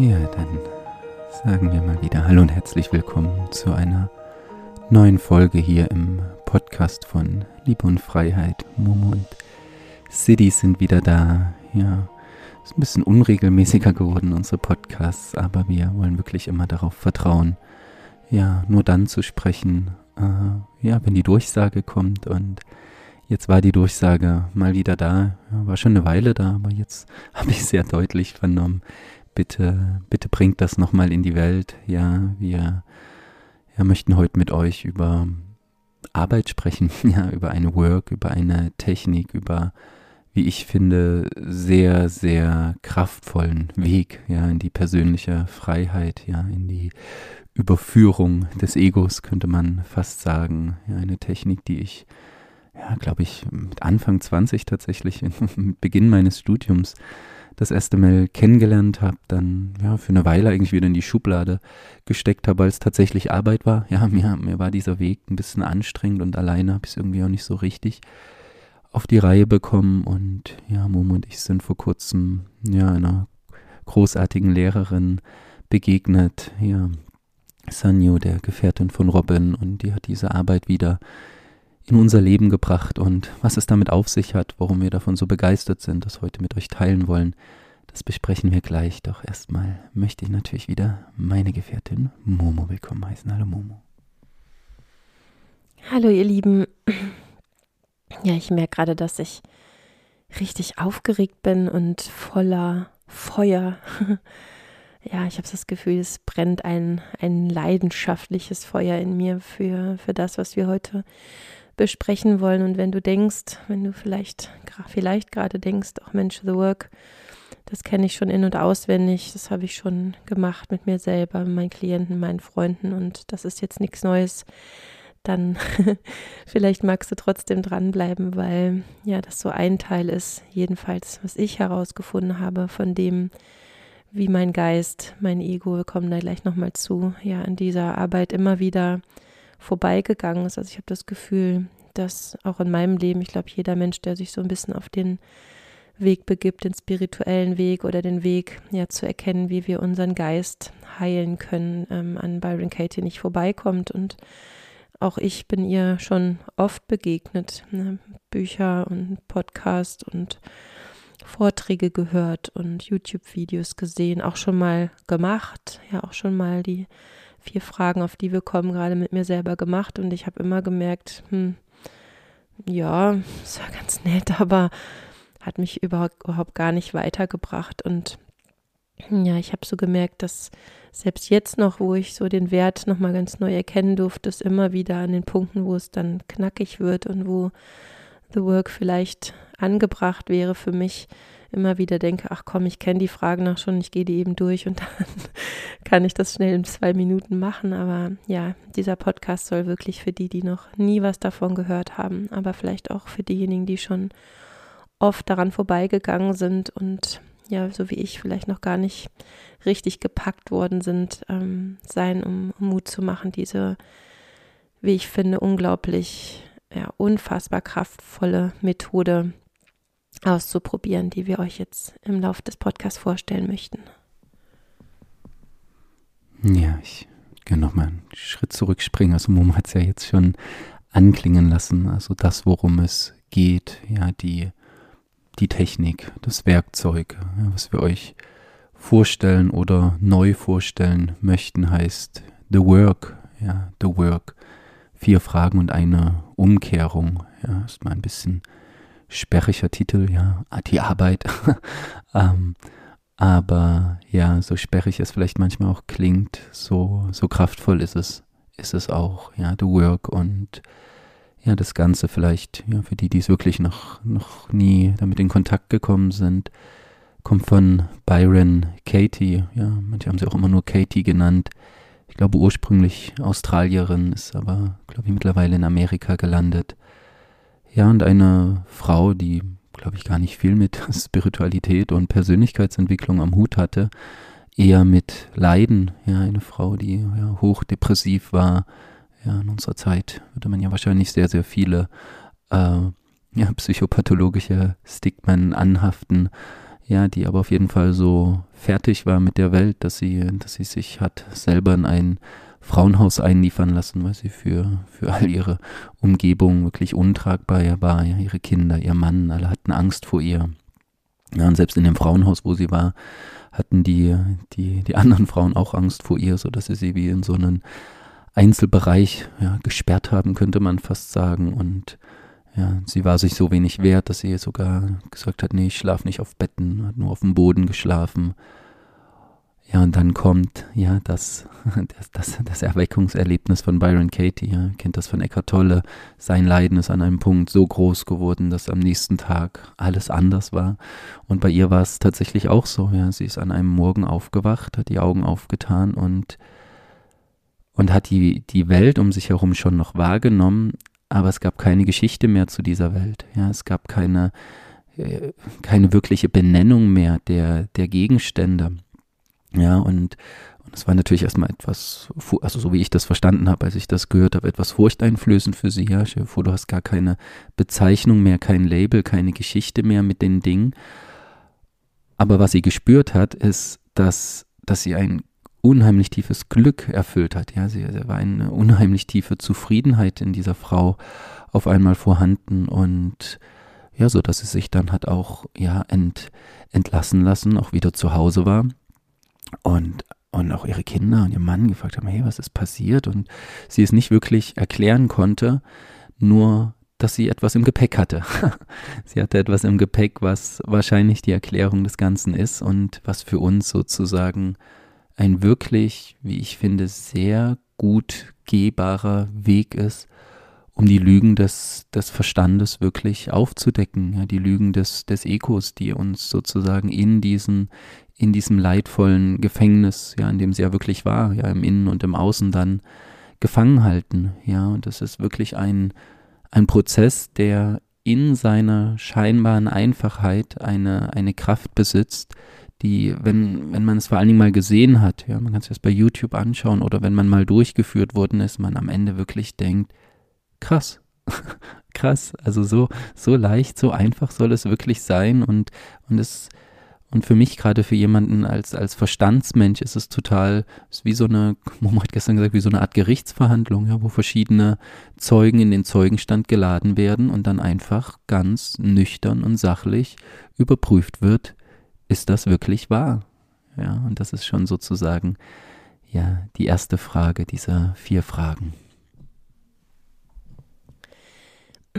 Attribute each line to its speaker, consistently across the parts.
Speaker 1: Ja, dann sagen wir mal wieder Hallo und herzlich willkommen zu einer neuen Folge hier im Podcast von Liebe und Freiheit. Momo und City sind wieder da. Ja, ist ein bisschen unregelmäßiger geworden, unsere Podcasts, aber wir wollen wirklich immer darauf vertrauen, ja, nur dann zu sprechen, äh, ja, wenn die Durchsage kommt und Jetzt war die Durchsage mal wieder da. War schon eine Weile da, aber jetzt habe ich sehr deutlich vernommen. Bitte, bitte bringt das nochmal in die Welt. Ja, wir ja, möchten heute mit euch über Arbeit sprechen, ja, über eine Work, über eine Technik, über, wie ich finde, sehr, sehr kraftvollen Weg, ja, in die persönliche Freiheit, ja, in die Überführung des Egos, könnte man fast sagen. Ja, eine Technik, die ich ja, glaube ich, mit Anfang 20 tatsächlich, mit Beginn meines Studiums, das erste Mal kennengelernt habe, dann ja für eine Weile eigentlich wieder in die Schublade gesteckt habe, weil es tatsächlich Arbeit war. Ja, mir, mir war dieser Weg ein bisschen anstrengend und alleine habe ich es irgendwie auch nicht so richtig auf die Reihe bekommen. Und ja, Momo und ich sind vor kurzem ja einer großartigen Lehrerin begegnet, ja, Sanyo, der Gefährtin von Robin, und die hat diese Arbeit wieder in unser Leben gebracht und was es damit auf sich hat, warum wir davon so begeistert sind, das heute mit euch teilen wollen, das besprechen wir gleich. Doch erstmal möchte ich natürlich wieder meine Gefährtin Momo willkommen heißen. Hallo Momo.
Speaker 2: Hallo ihr Lieben. Ja, ich merke gerade, dass ich richtig aufgeregt bin und voller Feuer. Ja, ich habe das Gefühl, es brennt ein, ein leidenschaftliches Feuer in mir für, für das, was wir heute besprechen wollen. Und wenn du denkst, wenn du vielleicht, vielleicht gerade denkst, auch Mensch, The Work, das kenne ich schon in- und auswendig, das habe ich schon gemacht mit mir selber, meinen Klienten, meinen Freunden und das ist jetzt nichts Neues, dann vielleicht magst du trotzdem dranbleiben, weil ja, das so ein Teil ist, jedenfalls, was ich herausgefunden habe von dem, wie mein Geist, mein Ego, wir kommen da gleich nochmal zu, ja, in dieser Arbeit immer wieder vorbeigegangen ist. Also ich habe das Gefühl, dass auch in meinem Leben, ich glaube, jeder Mensch, der sich so ein bisschen auf den Weg begibt, den spirituellen Weg oder den Weg, ja, zu erkennen, wie wir unseren Geist heilen können, ähm, an Byron Katie nicht vorbeikommt. Und auch ich bin ihr schon oft begegnet. Ne? Bücher und Podcast und Vorträge gehört und YouTube-Videos gesehen, auch schon mal gemacht, ja, auch schon mal die vier Fragen, auf die wir kommen, gerade mit mir selber gemacht. Und ich habe immer gemerkt, hm, ja, ist ja ganz nett, aber hat mich überhaupt, überhaupt gar nicht weitergebracht. Und ja, ich habe so gemerkt, dass selbst jetzt noch, wo ich so den Wert nochmal ganz neu erkennen durfte, es immer wieder an den Punkten, wo es dann knackig wird und wo The Work vielleicht angebracht wäre für mich, immer wieder denke, ach komm, ich kenne die Fragen noch schon, ich gehe die eben durch und dann kann ich das schnell in zwei Minuten machen. Aber ja, dieser Podcast soll wirklich für die, die noch nie was davon gehört haben, aber vielleicht auch für diejenigen, die schon oft daran vorbeigegangen sind und ja, so wie ich vielleicht noch gar nicht richtig gepackt worden sind, ähm, sein, um, um Mut zu machen, diese, wie ich finde, unglaublich, ja, unfassbar kraftvolle Methode auszuprobieren, die wir euch jetzt im Laufe des Podcasts vorstellen möchten.
Speaker 1: Ja, ich kann nochmal einen Schritt zurückspringen. Also Mom hat es ja jetzt schon anklingen lassen. Also das, worum es geht, ja, die, die Technik, das Werkzeug, ja, was wir euch vorstellen oder neu vorstellen möchten, heißt The Work, ja, The Work. Vier Fragen und eine Umkehrung. Ja, ist mal ein bisschen sperriger Titel, ja, die Arbeit. ähm, aber ja, so sperrig es vielleicht manchmal auch klingt, so, so kraftvoll ist es, ist es auch, ja, The Work und ja, das Ganze vielleicht, ja, für die, die es wirklich noch, noch nie damit in Kontakt gekommen sind, kommt von Byron Katie, ja, manche haben sie auch immer nur Katie genannt. Ich glaube ursprünglich Australierin, ist aber, glaube ich, mittlerweile in Amerika gelandet. Ja, und eine Frau, die, glaube ich, gar nicht viel mit Spiritualität und Persönlichkeitsentwicklung am Hut hatte, eher mit Leiden. Ja, eine Frau, die ja, hochdepressiv war. Ja, in unserer Zeit würde man ja wahrscheinlich sehr, sehr viele äh, ja, psychopathologische Stigmen anhaften. ja, die aber auf jeden Fall so fertig war mit der Welt, dass sie, dass sie sich hat selber in ein Frauenhaus einliefern lassen, weil sie für, für all ihre Umgebung wirklich untragbar war, ja, ihre Kinder, ihr Mann, alle hatten Angst vor ihr. Ja, und selbst in dem Frauenhaus, wo sie war, hatten die, die, die anderen Frauen auch Angst vor ihr, so dass sie sie wie in so einen Einzelbereich ja, gesperrt haben, könnte man fast sagen. Und ja, sie war sich so wenig wert, dass sie sogar gesagt hat, nee, ich schlafe nicht auf Betten, hat nur auf dem Boden geschlafen. Ja, und dann kommt ja das, das, das, Erweckungserlebnis von Byron Katie. Ja, kennt das von Eckhart Tolle. Sein Leiden ist an einem Punkt so groß geworden, dass am nächsten Tag alles anders war. Und bei ihr war es tatsächlich auch so. Ja, sie ist an einem Morgen aufgewacht, hat die Augen aufgetan und und hat die, die Welt um sich herum schon noch wahrgenommen, aber es gab keine Geschichte mehr zu dieser Welt. Ja, es gab keine, äh, keine wirkliche Benennung mehr der, der Gegenstände. Ja, und, und es war natürlich erstmal etwas, also so wie ich das verstanden habe, als ich das gehört habe, etwas furchteinflößend für sie. Ja, stell dir vor, du hast gar keine Bezeichnung mehr, kein Label, keine Geschichte mehr mit den Dingen. Aber was sie gespürt hat, ist, dass, dass sie ein unheimlich tiefes Glück erfüllt hat. Ja, sie, sie war eine unheimlich tiefe Zufriedenheit in dieser Frau auf einmal vorhanden und ja, so dass sie sich dann hat auch ja ent, entlassen lassen, auch wieder zu Hause war und und auch ihre Kinder und ihr Mann gefragt haben, hey, was ist passiert? Und sie es nicht wirklich erklären konnte, nur dass sie etwas im Gepäck hatte. sie hatte etwas im Gepäck, was wahrscheinlich die Erklärung des Ganzen ist und was für uns sozusagen ein wirklich, wie ich finde, sehr gut gehbarer Weg ist, um die Lügen des, des Verstandes wirklich aufzudecken, ja, die Lügen des, des Ekos, die uns sozusagen in diesen, in diesem leidvollen Gefängnis, ja, in dem sie ja wirklich war, ja, im Innen und im Außen dann gefangen halten, ja, und das ist wirklich ein, ein Prozess, der in seiner scheinbaren Einfachheit eine, eine Kraft besitzt, die, wenn, wenn man es vor allen Dingen mal gesehen hat, ja, man kann sich das bei YouTube anschauen oder wenn man mal durchgeführt worden ist, man am Ende wirklich denkt, krass, krass, also so, so leicht, so einfach soll es wirklich sein und, und es, und für mich, gerade für jemanden als, als Verstandsmensch, ist es total, ist wie so eine, Momo hat gestern gesagt, wie so eine Art Gerichtsverhandlung, ja, wo verschiedene Zeugen in den Zeugenstand geladen werden und dann einfach ganz nüchtern und sachlich überprüft wird, ist das wirklich wahr? Ja, und das ist schon sozusagen ja die erste Frage dieser vier Fragen.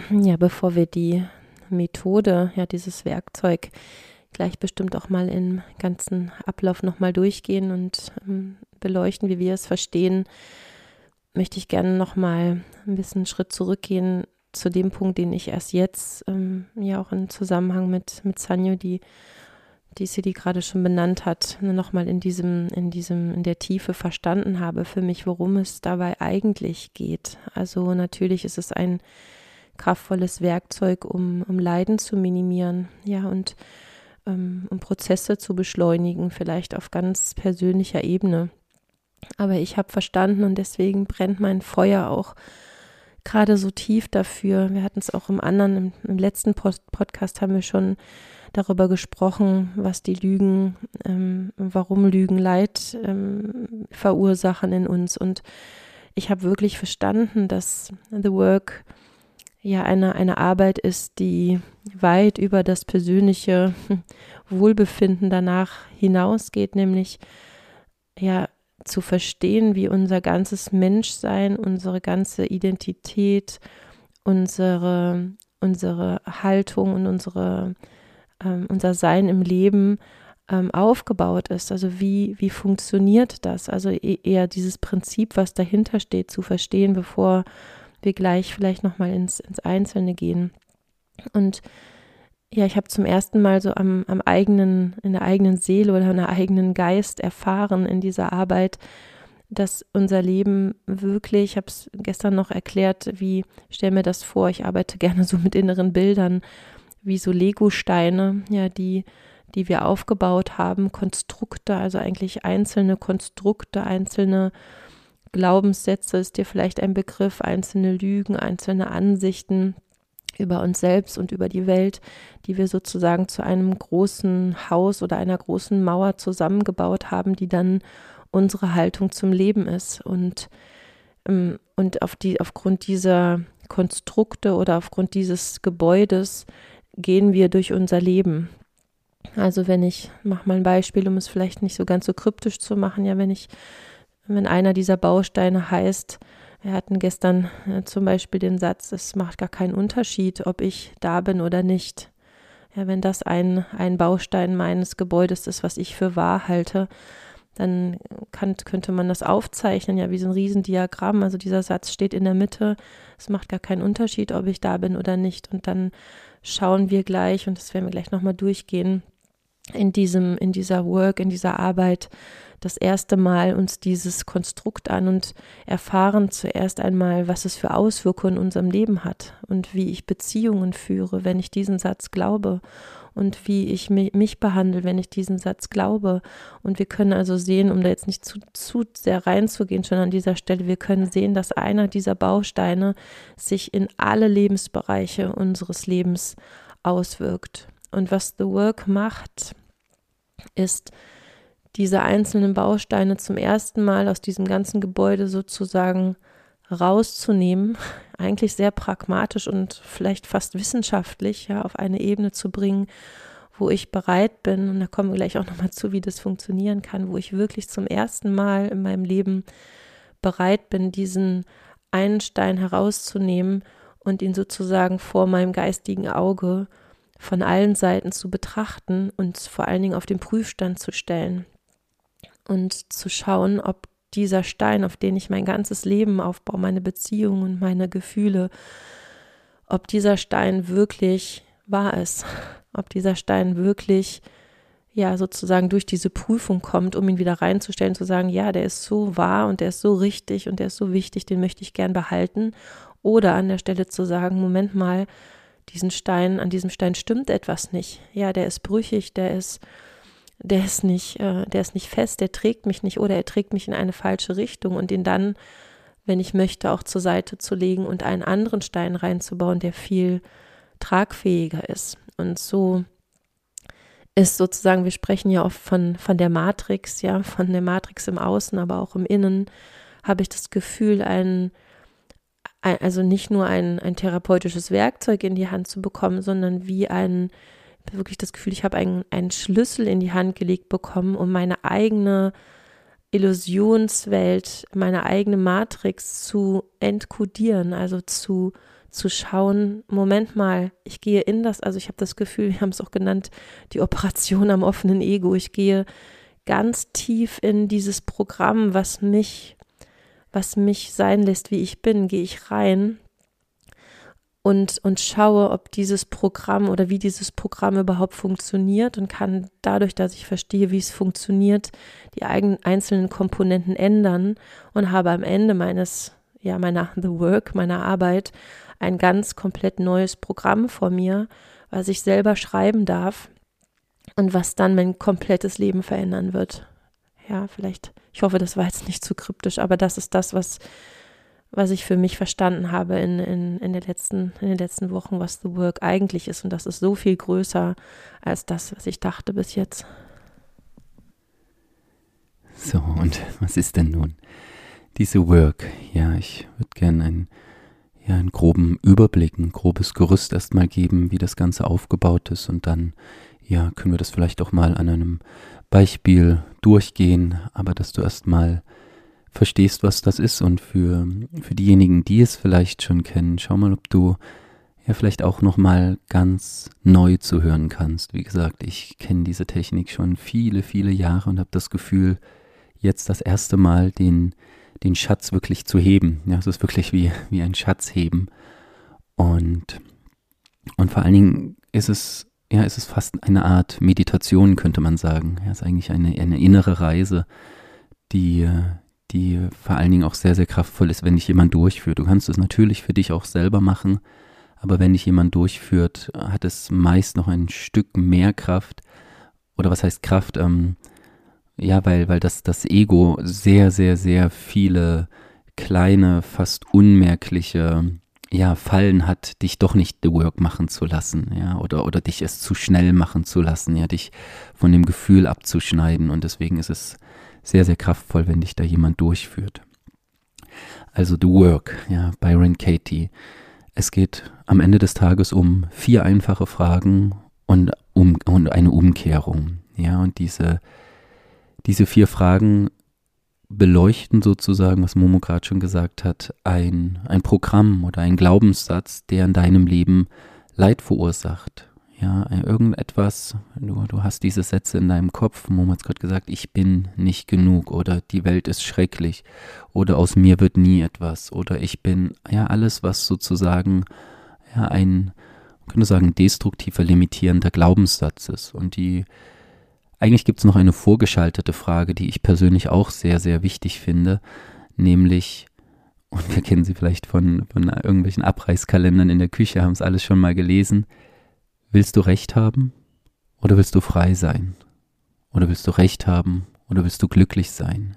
Speaker 2: Ja, bevor wir die Methode, ja, dieses Werkzeug gleich bestimmt auch mal im ganzen Ablauf nochmal durchgehen und ähm, beleuchten, wie wir es verstehen, möchte ich gerne nochmal ein bisschen einen Schritt zurückgehen zu dem Punkt, den ich erst jetzt, ähm, ja auch im Zusammenhang mit, mit Sanyo, die die City gerade schon benannt hat, nochmal in diesem, in diesem, in der Tiefe verstanden habe für mich, worum es dabei eigentlich geht. Also natürlich ist es ein kraftvolles Werkzeug, um, um Leiden zu minimieren, ja, und ähm, um Prozesse zu beschleunigen, vielleicht auf ganz persönlicher Ebene. Aber ich habe verstanden und deswegen brennt mein Feuer auch gerade so tief dafür. Wir hatten es auch im anderen, im, im letzten Post Podcast haben wir schon darüber gesprochen, was die Lügen, ähm, warum Lügen Leid ähm, verursachen in uns. Und ich habe wirklich verstanden, dass The Work ja eine, eine Arbeit ist, die weit über das persönliche Wohlbefinden danach hinausgeht, nämlich ja zu verstehen, wie unser ganzes Menschsein, unsere ganze Identität, unsere, unsere Haltung und unsere ähm, unser Sein im Leben ähm, aufgebaut ist. Also wie, wie funktioniert das? Also e-, eher dieses Prinzip, was dahinter steht, zu verstehen, bevor wir gleich vielleicht nochmal ins, ins Einzelne gehen. Und ja, ich habe zum ersten Mal so am, am eigenen, in der eigenen Seele oder in der eigenen Geist erfahren in dieser Arbeit, dass unser Leben wirklich, ich habe es gestern noch erklärt, wie, stell mir das vor, ich arbeite gerne so mit inneren Bildern, wie so Lego-Steine, ja, die, die wir aufgebaut haben, Konstrukte, also eigentlich einzelne Konstrukte, einzelne Glaubenssätze ist dir vielleicht ein Begriff, einzelne Lügen, einzelne Ansichten, über uns selbst und über die Welt, die wir sozusagen zu einem großen Haus oder einer großen Mauer zusammengebaut haben, die dann unsere Haltung zum Leben ist. Und, ähm, und auf die, aufgrund dieser Konstrukte oder aufgrund dieses Gebäudes gehen wir durch unser Leben. Also wenn ich, mach mal ein Beispiel, um es vielleicht nicht so ganz so kryptisch zu machen, ja, wenn ich, wenn einer dieser Bausteine heißt, wir hatten gestern äh, zum Beispiel den Satz, es macht gar keinen Unterschied, ob ich da bin oder nicht. Ja, wenn das ein, ein Baustein meines Gebäudes ist, was ich für wahr halte, dann kann, könnte man das aufzeichnen, ja, wie so ein Riesendiagramm. Also dieser Satz steht in der Mitte. Es macht gar keinen Unterschied, ob ich da bin oder nicht. Und dann schauen wir gleich, und das werden wir gleich nochmal durchgehen, in diesem, in dieser Work, in dieser Arbeit, das erste Mal uns dieses Konstrukt an und erfahren zuerst einmal, was es für Auswirkungen in unserem Leben hat und wie ich Beziehungen führe, wenn ich diesen Satz glaube und wie ich mich behandle, wenn ich diesen Satz glaube. Und wir können also sehen, um da jetzt nicht zu, zu sehr reinzugehen, schon an dieser Stelle, wir können sehen, dass einer dieser Bausteine sich in alle Lebensbereiche unseres Lebens auswirkt. Und was The Work macht, ist, diese einzelnen Bausteine zum ersten Mal aus diesem ganzen Gebäude sozusagen rauszunehmen, eigentlich sehr pragmatisch und vielleicht fast wissenschaftlich, ja, auf eine Ebene zu bringen, wo ich bereit bin, und da kommen wir gleich auch nochmal zu, wie das funktionieren kann, wo ich wirklich zum ersten Mal in meinem Leben bereit bin, diesen einen Stein herauszunehmen und ihn sozusagen vor meinem geistigen Auge von allen Seiten zu betrachten und vor allen Dingen auf den Prüfstand zu stellen und zu schauen, ob dieser Stein, auf den ich mein ganzes Leben aufbaue, meine Beziehungen und meine Gefühle, ob dieser Stein wirklich wahr ist, ob dieser Stein wirklich ja sozusagen durch diese Prüfung kommt, um ihn wieder reinzustellen, zu sagen, ja, der ist so wahr und der ist so richtig und der ist so wichtig, den möchte ich gern behalten. Oder an der Stelle zu sagen, Moment mal, diesen Stein, an diesem Stein stimmt etwas nicht. Ja, der ist brüchig, der ist der ist nicht, äh, der ist nicht fest, der trägt mich nicht oder er trägt mich in eine falsche Richtung und ihn dann, wenn ich möchte, auch zur Seite zu legen und einen anderen Stein reinzubauen, der viel tragfähiger ist. Und so ist sozusagen, wir sprechen ja oft von, von der Matrix, ja, von der Matrix im Außen, aber auch im Innen, habe ich das Gefühl, ein, ein also nicht nur ein, ein therapeutisches Werkzeug in die Hand zu bekommen, sondern wie ein, wirklich das Gefühl, ich habe einen, einen Schlüssel in die Hand gelegt bekommen, um meine eigene Illusionswelt, meine eigene Matrix zu entkodieren, also zu, zu schauen, Moment mal, ich gehe in das, also ich habe das Gefühl, wir haben es auch genannt, die Operation am offenen Ego, ich gehe ganz tief in dieses Programm, was mich, was mich sein lässt, wie ich bin, gehe ich rein und, und schaue, ob dieses Programm oder wie dieses Programm überhaupt funktioniert und kann dadurch, dass ich verstehe, wie es funktioniert, die eigenen einzelnen Komponenten ändern und habe am Ende meines, ja, meiner The Work, meiner Arbeit ein ganz komplett neues Programm vor mir, was ich selber schreiben darf und was dann mein komplettes Leben verändern wird. Ja, vielleicht, ich hoffe, das war jetzt nicht zu kryptisch, aber das ist das, was was ich für mich verstanden habe in, in, in, der letzten, in den letzten Wochen, was The Work eigentlich ist. Und das ist so viel größer als das, was ich dachte bis jetzt.
Speaker 1: So, und was ist denn nun diese Work? Ja, ich würde gerne einen, ja, einen groben Überblick, ein grobes Gerüst erstmal geben, wie das Ganze aufgebaut ist. Und dann, ja, können wir das vielleicht auch mal an einem Beispiel durchgehen, aber dass du erstmal verstehst, was das ist. Und für, für diejenigen, die es vielleicht schon kennen, schau mal, ob du ja vielleicht auch nochmal ganz neu zu hören kannst. Wie gesagt, ich kenne diese Technik schon viele, viele Jahre und habe das Gefühl, jetzt das erste Mal den, den Schatz wirklich zu heben. Ja, es ist wirklich wie, wie ein Schatz heben. Und, und vor allen Dingen ist es, ja, ist es fast eine Art Meditation, könnte man sagen. Ja, es ist eigentlich eine, eine innere Reise, die, die vor allen Dingen auch sehr, sehr kraftvoll ist, wenn dich jemand durchführt. Du kannst es natürlich für dich auch selber machen, aber wenn dich jemand durchführt, hat es meist noch ein Stück mehr Kraft. Oder was heißt Kraft? Ähm, ja, weil, weil das, das Ego sehr, sehr, sehr viele kleine, fast unmerkliche ja, Fallen hat, dich doch nicht the work machen zu lassen, ja, oder, oder dich es zu schnell machen zu lassen, ja, dich von dem Gefühl abzuschneiden. Und deswegen ist es sehr, sehr kraftvoll, wenn dich da jemand durchführt. Also The Work, ja, Byron Katie. Es geht am Ende des Tages um vier einfache Fragen und um und eine Umkehrung. Ja, und diese, diese vier Fragen beleuchten sozusagen, was Momo gerade schon gesagt hat, ein, ein Programm oder ein Glaubenssatz, der in deinem Leben Leid verursacht. Ja, irgendetwas, du, du hast diese Sätze in deinem Kopf, Momo hat gerade gesagt, ich bin nicht genug oder die Welt ist schrecklich oder aus mir wird nie etwas oder ich bin, ja, alles, was sozusagen ja, ein, man könnte sagen, destruktiver, limitierender Glaubenssatz ist. Und die, eigentlich gibt es noch eine vorgeschaltete Frage, die ich persönlich auch sehr, sehr wichtig finde, nämlich, und wir kennen sie vielleicht von, von irgendwelchen Abreißkalendern in der Küche, haben es alles schon mal gelesen, Willst du Recht haben oder willst du frei sein? Oder willst du Recht haben oder willst du glücklich sein?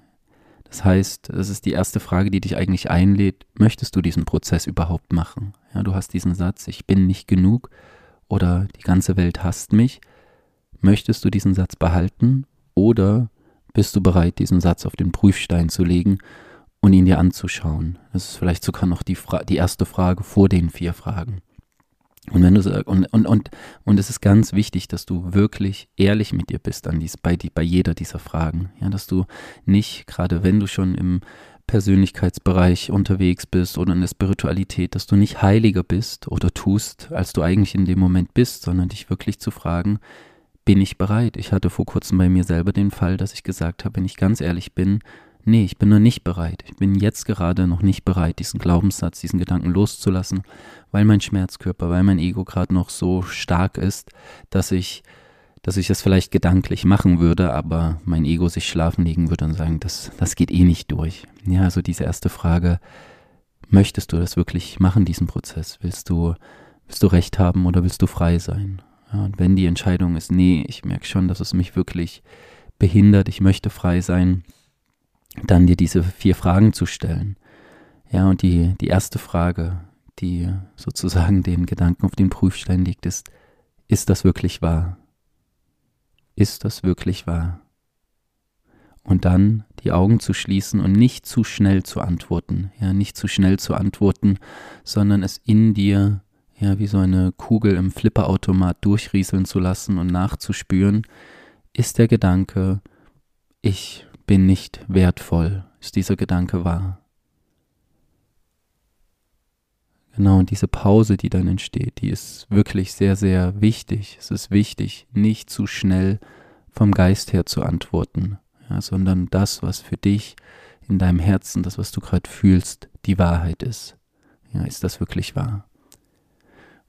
Speaker 1: Das heißt, das ist die erste Frage, die dich eigentlich einlädt. Möchtest du diesen Prozess überhaupt machen? Ja, du hast diesen Satz, ich bin nicht genug oder die ganze Welt hasst mich. Möchtest du diesen Satz behalten oder bist du bereit, diesen Satz auf den Prüfstein zu legen und ihn dir anzuschauen? Das ist vielleicht sogar noch die, Fra die erste Frage vor den vier Fragen. Und wenn du und, und, und, und es ist ganz wichtig, dass du wirklich ehrlich mit dir bist an dies, bei, die, bei jeder dieser Fragen. Ja, dass du nicht, gerade wenn du schon im Persönlichkeitsbereich unterwegs bist oder in der Spiritualität, dass du nicht heiliger bist oder tust, als du eigentlich in dem Moment bist, sondern dich wirklich zu fragen, bin ich bereit? Ich hatte vor kurzem bei mir selber den Fall, dass ich gesagt habe, wenn ich ganz ehrlich bin, nee, ich bin noch nicht bereit. Ich bin jetzt gerade noch nicht bereit, diesen Glaubenssatz, diesen Gedanken loszulassen, weil mein Schmerzkörper, weil mein Ego gerade noch so stark ist, dass ich, dass ich es vielleicht gedanklich machen würde, aber mein Ego sich schlafen legen würde und sagen, das, das geht eh nicht durch. Ja, also diese erste Frage, möchtest du das wirklich machen, diesen Prozess? Willst du, willst du Recht haben oder willst du frei sein? Ja, und wenn die Entscheidung ist, nee, ich merke schon, dass es mich wirklich behindert, ich möchte frei sein, dann dir diese vier Fragen zu stellen. Ja, und die, die erste Frage, die sozusagen den Gedanken auf den Prüfstein legt, ist, ist das wirklich wahr? Ist das wirklich wahr? Und dann die Augen zu schließen und nicht zu schnell zu antworten, ja, nicht zu schnell zu antworten, sondern es in dir, ja, wie so eine Kugel im Flipperautomat durchrieseln zu lassen und nachzuspüren, ist der Gedanke, ich bin nicht wertvoll, ist dieser Gedanke wahr. Genau, und diese Pause, die dann entsteht, die ist wirklich sehr, sehr wichtig. Es ist wichtig, nicht zu schnell vom Geist her zu antworten, ja, sondern das, was für dich in deinem Herzen, das, was du gerade fühlst, die Wahrheit ist. Ja, ist das wirklich wahr?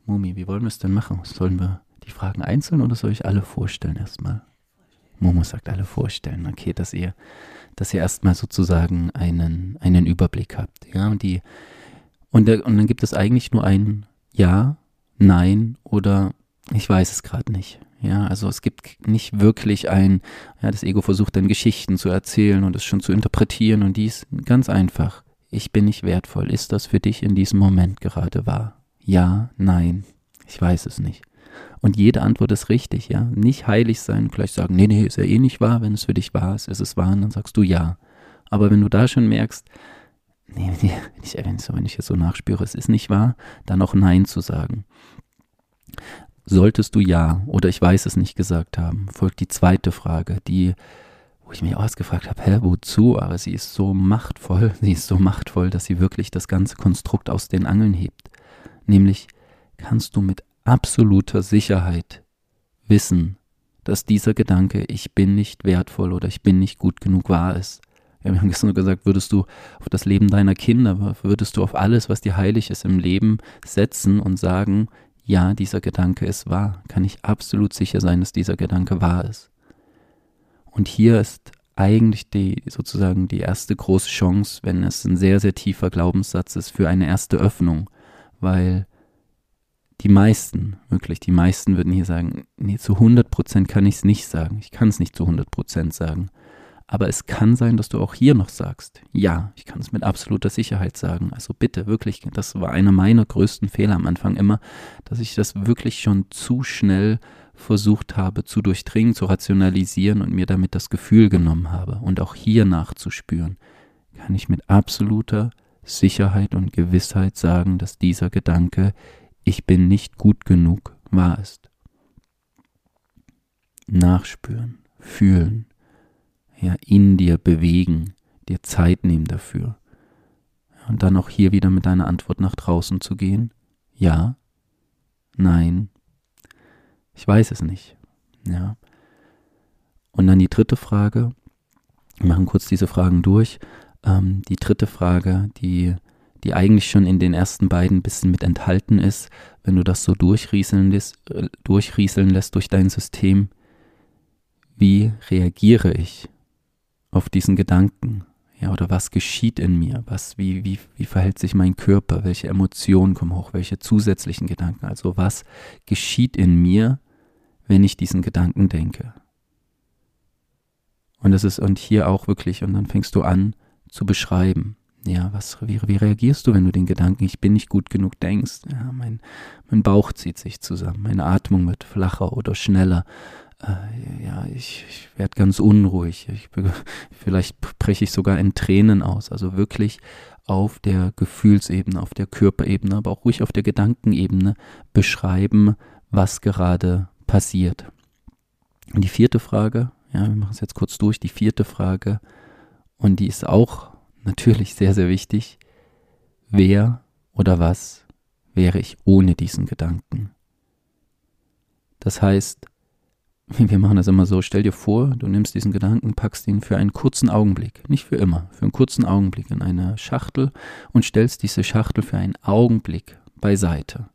Speaker 1: Mumi, wie wollen wir es denn machen? Sollen wir die Fragen einzeln oder soll ich alle vorstellen erstmal? Momo sagt alle vorstellen, okay, dass ihr, dass ihr erstmal sozusagen einen, einen Überblick habt, ja, und die, und, der, und dann gibt es eigentlich nur ein Ja, Nein oder ich weiß es gerade nicht. Ja, also es gibt nicht wirklich ein, ja, das Ego versucht dann Geschichten zu erzählen und es schon zu interpretieren und dies ganz einfach. Ich bin nicht wertvoll. Ist das für dich in diesem Moment gerade wahr? Ja, nein. Ich weiß es nicht. Und jede Antwort ist richtig, ja. Nicht heilig sein, gleich sagen, nee, nee, ist ja eh nicht wahr. Wenn es für dich wahr ist, ist es wahr und dann sagst du ja. Aber wenn du da schon merkst, nee, nee ich, wenn ich jetzt so nachspüre, es ist nicht wahr, dann auch Nein zu sagen. Solltest du ja oder ich weiß es nicht gesagt haben, folgt die zweite Frage, die, wo ich mich auch erst gefragt habe, hä, wozu? Aber sie ist so machtvoll, sie ist so machtvoll, dass sie wirklich das ganze Konstrukt aus den Angeln hebt. Nämlich, kannst du mit absoluter Sicherheit wissen, dass dieser Gedanke, ich bin nicht wertvoll oder ich bin nicht gut genug wahr ist. Wir haben gestern gesagt, würdest du auf das Leben deiner Kinder, würdest du auf alles, was dir heilig ist im Leben setzen und sagen, ja, dieser Gedanke ist wahr, kann ich absolut sicher sein, dass dieser Gedanke wahr ist. Und hier ist eigentlich die sozusagen die erste große Chance, wenn es ein sehr, sehr tiefer Glaubenssatz ist, für eine erste Öffnung, weil die meisten, wirklich die meisten würden hier sagen, nee, zu 100% kann ich es nicht sagen. Ich kann es nicht zu 100% sagen. Aber es kann sein, dass du auch hier noch sagst, ja, ich kann es mit absoluter Sicherheit sagen. Also bitte, wirklich, das war einer meiner größten Fehler am Anfang immer, dass ich das wirklich schon zu schnell versucht habe zu durchdringen, zu rationalisieren und mir damit das Gefühl genommen habe. Und auch hier nachzuspüren, kann ich mit absoluter Sicherheit und Gewissheit sagen, dass dieser Gedanke, ich bin nicht gut genug, wahr ist. Nachspüren, fühlen, ja, in dir bewegen, dir Zeit nehmen dafür. Und dann auch hier wieder mit deiner Antwort nach draußen zu gehen. Ja, nein, ich weiß es nicht. Ja. Und dann die dritte Frage. Wir machen kurz diese Fragen durch. Ähm, die dritte Frage, die, die eigentlich schon in den ersten beiden ein bisschen mit enthalten ist, wenn du das so durchrieseln lässt, äh, durchrieseln lässt durch dein System. Wie reagiere ich auf diesen Gedanken? Ja, oder was geschieht in mir? Was, wie, wie, wie verhält sich mein Körper? Welche Emotionen kommen hoch? Welche zusätzlichen Gedanken? Also was geschieht in mir, wenn ich diesen Gedanken denke? Und es ist, und hier auch wirklich, und dann fängst du an zu beschreiben. Ja, was, wie, wie reagierst du, wenn du den Gedanken, ich bin nicht gut genug denkst? Ja, mein, mein Bauch zieht sich zusammen, meine Atmung wird flacher oder schneller äh, ja, ich, ich werde ganz unruhig. Ich, vielleicht breche ich sogar in Tränen aus. Also wirklich auf der Gefühlsebene, auf der Körperebene, aber auch ruhig auf der Gedankenebene beschreiben, was gerade passiert. Und die vierte Frage, ja, wir machen es jetzt kurz durch, die vierte Frage, und die ist auch natürlich sehr, sehr wichtig. Wer oder was wäre ich ohne diesen Gedanken? Das heißt, wir machen das immer so, stell dir vor, du nimmst diesen Gedanken, packst ihn für einen kurzen Augenblick, nicht für immer, für einen kurzen Augenblick in eine Schachtel und stellst diese Schachtel für einen Augenblick beiseite.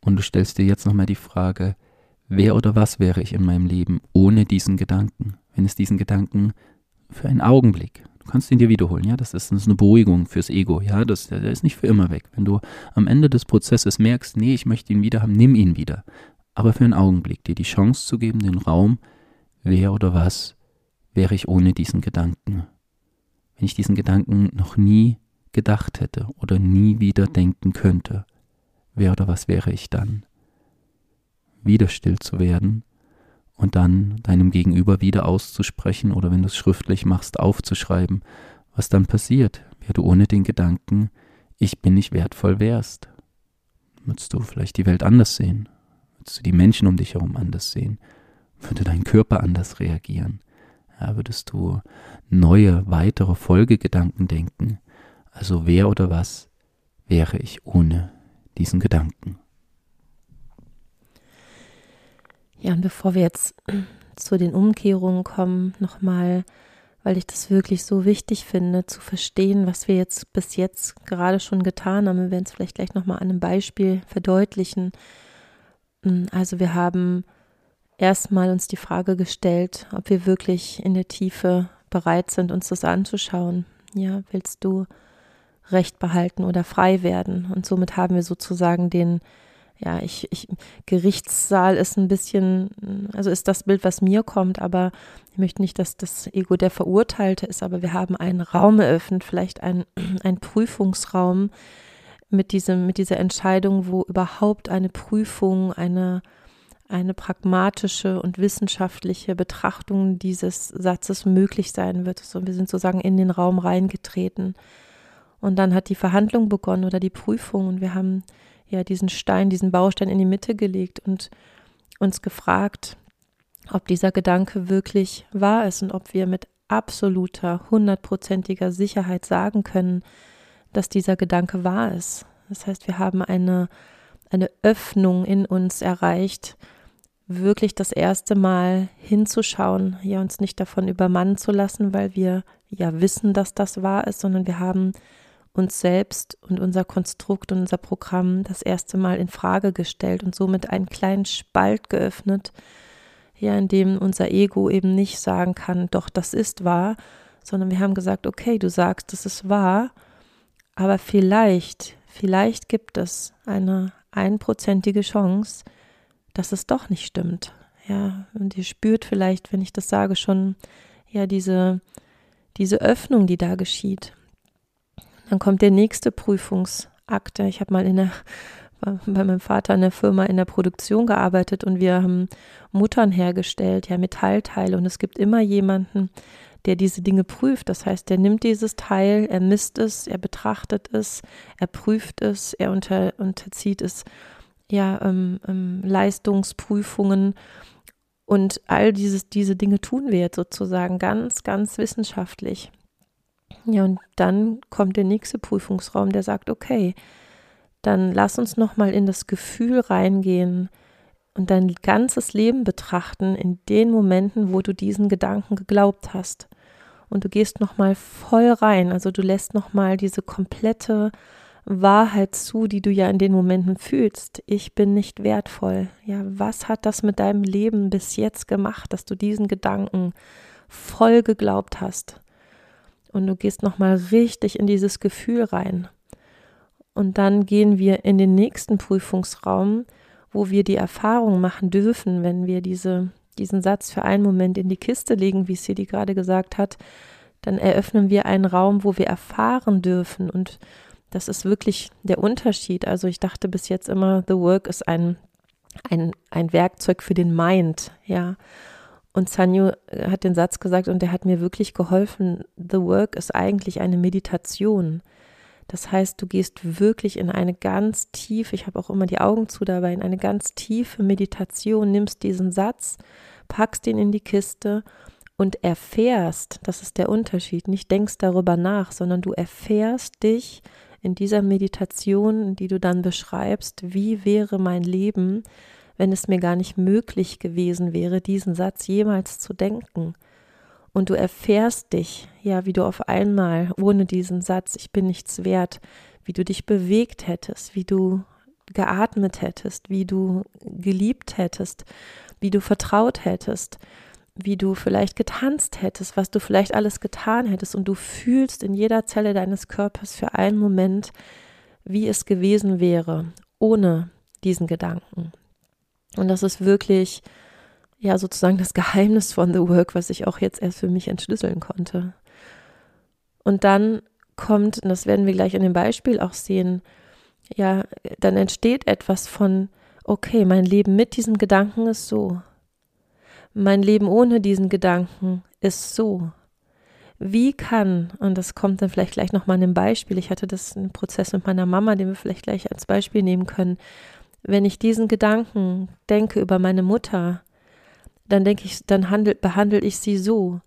Speaker 1: Und du stellst dir jetzt nochmal die Frage, wer oder was wäre ich in meinem Leben ohne diesen Gedanken, wenn es diesen Gedanken für einen Augenblick, du kannst ihn dir wiederholen, ja, das ist, das ist eine Beruhigung fürs Ego, ja, das, der ist nicht für immer weg. Wenn du am Ende des Prozesses merkst, nee, ich möchte ihn wieder haben, nimm ihn wieder aber für einen Augenblick dir die Chance zu geben, den Raum, wer oder was wäre ich ohne diesen Gedanken. Wenn ich diesen Gedanken noch nie gedacht hätte oder nie wieder denken könnte, wer oder was wäre ich dann? Wieder still zu werden und dann deinem Gegenüber wieder auszusprechen oder wenn du es schriftlich machst, aufzuschreiben, was dann passiert, wer du ohne den Gedanken, ich bin nicht wertvoll wärst. Würdest du vielleicht die Welt anders sehen, Würdest du die Menschen um dich herum anders sehen? Würde dein Körper anders reagieren? Ja, würdest du neue, weitere Folgegedanken denken? Also wer oder was wäre ich ohne diesen Gedanken?
Speaker 2: Ja, und bevor wir jetzt zu den Umkehrungen kommen, nochmal, weil ich das wirklich so wichtig finde, zu verstehen, was wir jetzt bis jetzt gerade schon getan haben. Wir werden es vielleicht gleich nochmal an einem Beispiel verdeutlichen, hm, also wir haben erstmal uns die Frage gestellt, ob wir wirklich in der Tiefe bereit sind, uns das anzuschauen. Ja, willst du Recht behalten oder frei werden? Und somit haben wir sozusagen den, ja, ich, ich, Gerichtssaal ist ein bisschen, also ist das Bild, was mir kommt, aber ich möchte nicht, dass das Ego der Verurteilte ist, aber wir haben einen Raum eröffnet, vielleicht ein, ein Prüfungsraum, mit, diesem, mit dieser Entscheidung, wo überhaupt eine Prüfung, eine, eine pragmatische und wissenschaftliche Betrachtung dieses Satzes möglich sein wird. So, wir sind sozusagen in den Raum reingetreten. Und dann hat die Verhandlung begonnen oder die Prüfung und wir haben ja diesen Stein, diesen Baustein in die Mitte gelegt und uns gefragt, ob dieser Gedanke wirklich wahr ist und ob wir mit absoluter, hundertprozentiger Sicherheit sagen können, dass dieser Gedanke wahr ist. Das heißt, wir haben eine, eine Öffnung in uns erreicht, wirklich das erste Mal hinzuschauen, ja, uns nicht davon übermannen zu lassen, weil wir ja wissen, dass das wahr ist, sondern wir haben uns selbst und unser Konstrukt und unser Programm das erste Mal in Frage gestellt und somit einen kleinen Spalt geöffnet, ja, in dem unser Ego eben nicht sagen kann, doch, das ist wahr, sondern wir haben gesagt, okay, du sagst, das ist wahr, aber vielleicht, vielleicht gibt es eine einprozentige Chance, dass es doch nicht stimmt. Ja, und ihr spürt vielleicht, wenn ich das sage, schon, Ja, diese, diese Öffnung, die da geschieht. Dann kommt der nächste Prüfungsakte. Ich habe mal in der, bei meinem Vater in der Firma in der Produktion gearbeitet und wir haben Muttern hergestellt, ja, Metallteile. Und es gibt immer jemanden, der diese Dinge prüft. Das heißt, der nimmt dieses Teil, er misst es, er betrachtet es, er prüft es, er unter, unterzieht es ja ähm, ähm, Leistungsprüfungen und all dieses, diese Dinge tun wir jetzt sozusagen ganz, ganz wissenschaftlich. Ja, und dann kommt der nächste Prüfungsraum, der sagt, okay, dann lass uns nochmal in das Gefühl reingehen und dein ganzes Leben betrachten in den Momenten, wo du diesen Gedanken geglaubt hast. Und du gehst nochmal voll rein, also du lässt nochmal diese komplette Wahrheit zu, die du ja in den Momenten fühlst. Ich bin nicht wertvoll. Ja, was hat das mit deinem Leben bis jetzt gemacht, dass du diesen Gedanken voll geglaubt hast? Und du gehst nochmal richtig in dieses Gefühl rein. Und dann gehen wir in den nächsten Prüfungsraum, wo wir die Erfahrung machen dürfen, wenn wir diese, diesen Satz für einen Moment in die Kiste legen, wie Sidi gerade gesagt hat, dann eröffnen wir einen Raum, wo wir erfahren dürfen und das ist wirklich der Unterschied. Also ich dachte bis jetzt immer, The Work ist ein, ein, ein Werkzeug für den Mind, ja. Und Sanyu hat den Satz gesagt und der hat mir wirklich geholfen. The Work ist eigentlich eine Meditation. Das heißt, du gehst wirklich in eine ganz tiefe, ich habe auch immer die Augen zu dabei, in eine ganz tiefe Meditation, nimmst diesen Satz, packst ihn in die Kiste und erfährst, das ist der Unterschied, nicht denkst darüber nach, sondern du erfährst dich in dieser Meditation, die du dann beschreibst, wie wäre mein Leben, wenn es mir gar nicht möglich gewesen wäre, diesen Satz jemals zu denken. Und du erfährst dich, ja, wie du auf einmal ohne diesen Satz, ich bin nichts wert, wie du dich bewegt hättest, wie du geatmet hättest, wie du geliebt hättest, wie du vertraut hättest, wie du vielleicht getanzt hättest, was du vielleicht alles getan hättest und du fühlst in jeder Zelle deines Körpers für einen Moment, wie es gewesen wäre, ohne diesen Gedanken. Und das ist wirklich, ja, sozusagen das Geheimnis von The Work, was ich auch jetzt erst für mich entschlüsseln konnte. Und dann kommt, und das werden wir gleich in dem Beispiel auch sehen, ja, dann entsteht etwas von, okay, mein Leben mit diesem Gedanken ist so, mein Leben ohne diesen Gedanken ist so. Wie kann, und das kommt dann vielleicht gleich nochmal in einem Beispiel, ich hatte das einen Prozess mit meiner Mama, den wir vielleicht gleich als Beispiel nehmen können, wenn ich diesen Gedanken denke über meine Mutter, dann denke ich, dann handel, behandle ich sie so.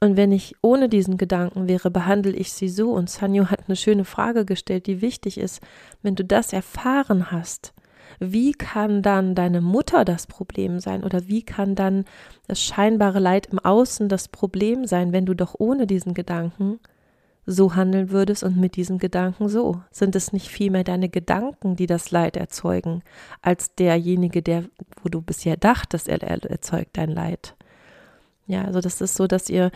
Speaker 2: Und wenn ich ohne diesen Gedanken wäre, behandle ich sie so. Und Sanyo hat eine schöne Frage gestellt, die wichtig ist. Wenn du das erfahren hast, wie kann dann deine Mutter das Problem sein oder wie kann dann das scheinbare Leid im Außen das Problem sein, wenn du doch ohne diesen Gedanken so handeln würdest und mit diesen Gedanken so? Sind es nicht vielmehr deine Gedanken, die das Leid erzeugen, als derjenige, der, wo du bisher dachtest, er erzeugt dein Leid? Ja, also das ist so, dass ihr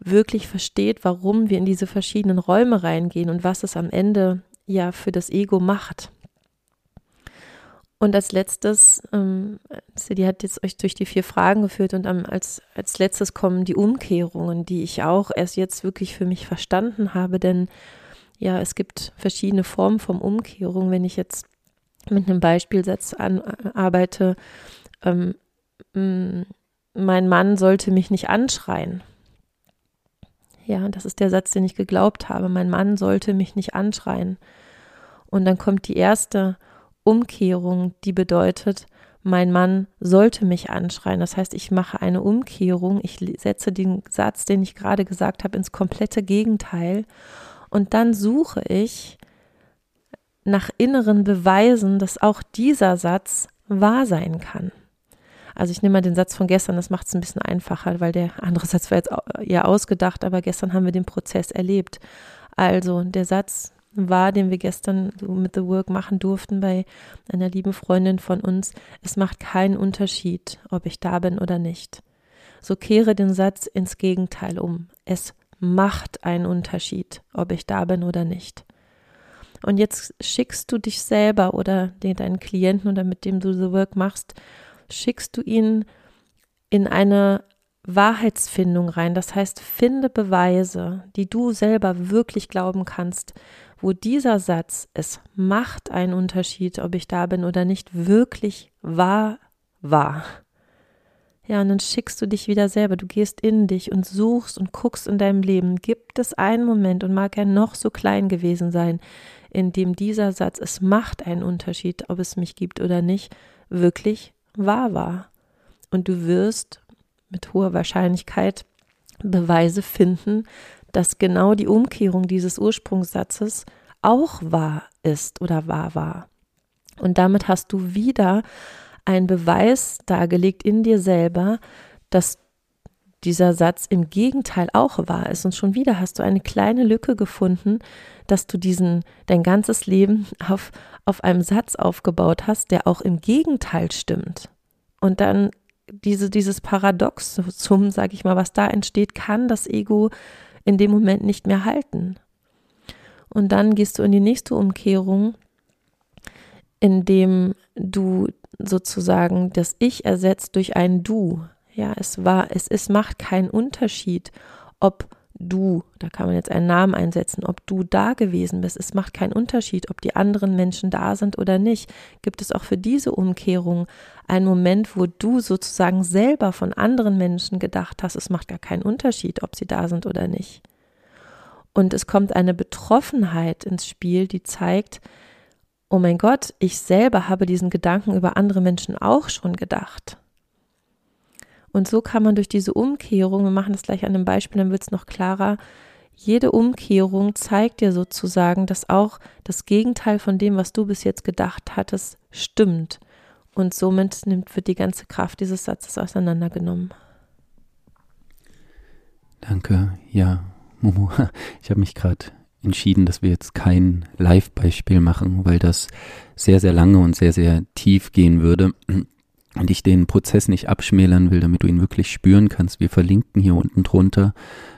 Speaker 2: wirklich versteht, warum wir in diese verschiedenen Räume reingehen und was es am Ende ja für das Ego macht. Und als letztes, ähm, die hat jetzt euch durch die vier Fragen geführt und ähm, als, als letztes kommen die Umkehrungen, die ich auch erst jetzt wirklich für mich verstanden habe, denn ja, es gibt verschiedene Formen von Umkehrung. Wenn ich jetzt mit einem Beispielsatz an, arbeite, ähm, mein Mann sollte mich nicht anschreien. Ja, das ist der Satz, den ich geglaubt habe. Mein Mann sollte mich nicht anschreien. Und dann kommt die erste Umkehrung, die bedeutet, mein Mann sollte mich anschreien. Das heißt, ich mache eine Umkehrung, ich setze den Satz, den ich gerade gesagt habe, ins komplette Gegenteil und dann suche ich nach inneren Beweisen, dass auch dieser Satz wahr sein kann. Also ich nehme mal den Satz von gestern, das macht es ein bisschen einfacher, weil der andere Satz war jetzt eher ausgedacht, aber gestern haben wir den Prozess erlebt. Also der Satz, war, den wir gestern mit The Work machen durften bei einer lieben Freundin von uns. Es macht keinen Unterschied, ob ich da bin oder nicht. So kehre den Satz ins Gegenteil um. Es macht einen Unterschied, ob ich da bin oder nicht. Und jetzt schickst du dich selber oder deinen Klienten oder mit dem du The Work machst, schickst du ihn in eine Wahrheitsfindung rein. Das heißt, finde Beweise, die du selber wirklich glauben kannst, wo dieser Satz, es macht einen Unterschied, ob ich da bin oder nicht, wirklich wahr war. Ja, und dann schickst du dich wieder selber. Du gehst in dich und suchst und guckst in deinem Leben. Gibt es einen Moment, und mag er noch so klein gewesen sein, in dem dieser Satz, es macht einen Unterschied, ob es mich gibt oder nicht, wirklich wahr war. Und du wirst mit hoher Wahrscheinlichkeit Beweise finden, dass genau die Umkehrung dieses Ursprungssatzes auch wahr ist oder wahr war. Und damit hast du wieder einen Beweis dargelegt in dir selber, dass dieser Satz im Gegenteil auch wahr ist. Und schon wieder hast du eine kleine Lücke gefunden, dass du diesen, dein ganzes Leben auf, auf einem Satz aufgebaut hast, der auch im Gegenteil stimmt. Und dann diese, dieses Paradox zum, sag ich mal, was da entsteht, kann das Ego in dem Moment nicht mehr halten. Und dann gehst du in die nächste Umkehrung, indem du sozusagen das Ich ersetzt durch ein Du. Ja, es war, es ist, macht keinen Unterschied, ob du, da kann man jetzt einen Namen einsetzen, ob du da gewesen bist. Es macht keinen Unterschied, ob die anderen Menschen da sind oder nicht. Gibt es auch für diese Umkehrung einen Moment, wo du sozusagen selber von anderen Menschen gedacht hast, es macht gar keinen Unterschied, ob sie da sind oder nicht. Und es kommt eine Betroffenheit ins Spiel, die zeigt, oh mein Gott, ich selber habe diesen Gedanken über andere Menschen auch schon gedacht. Und so kann man durch diese Umkehrung, wir machen das gleich an einem Beispiel, dann wird es noch klarer, jede Umkehrung zeigt dir sozusagen, dass auch das Gegenteil von dem, was du bis jetzt gedacht hattest, stimmt. Und somit nimmt, wird die ganze Kraft dieses Satzes auseinandergenommen.
Speaker 1: Danke. Ja, Momo, ich habe mich gerade entschieden, dass wir jetzt kein Live-Beispiel machen, weil das sehr, sehr lange und sehr, sehr tief gehen würde und ich den Prozess nicht abschmälern will, damit du ihn wirklich spüren kannst. Wir verlinken hier unten drunter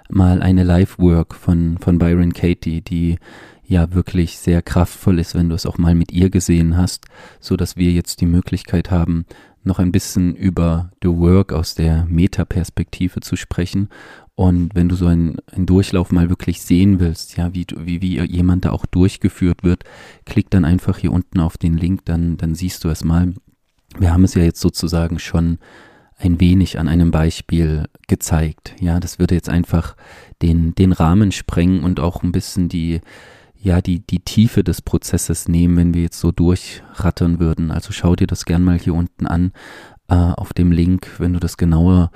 Speaker 1: mal eine Live-Work von, von Byron Katie, die ja wirklich sehr kraftvoll ist, wenn du es auch mal mit ihr gesehen hast, so dass wir jetzt die Möglichkeit haben, noch ein bisschen über The Work aus der Metaperspektive zu sprechen. Und wenn du so einen, einen Durchlauf mal wirklich sehen willst, ja, wie, wie, wie jemand da auch durchgeführt wird, klick dann einfach hier unten auf den Link, dann, dann siehst du es mal. Wir haben es ja jetzt sozusagen schon ein wenig an einem Beispiel gezeigt. Ja, das würde jetzt einfach den, den Rahmen sprengen und auch ein bisschen die, ja, die, die Tiefe des Prozesses nehmen, wenn wir jetzt so durchrattern würden. Also schau dir das gern mal hier unten an, äh, auf dem Link, wenn du das genauer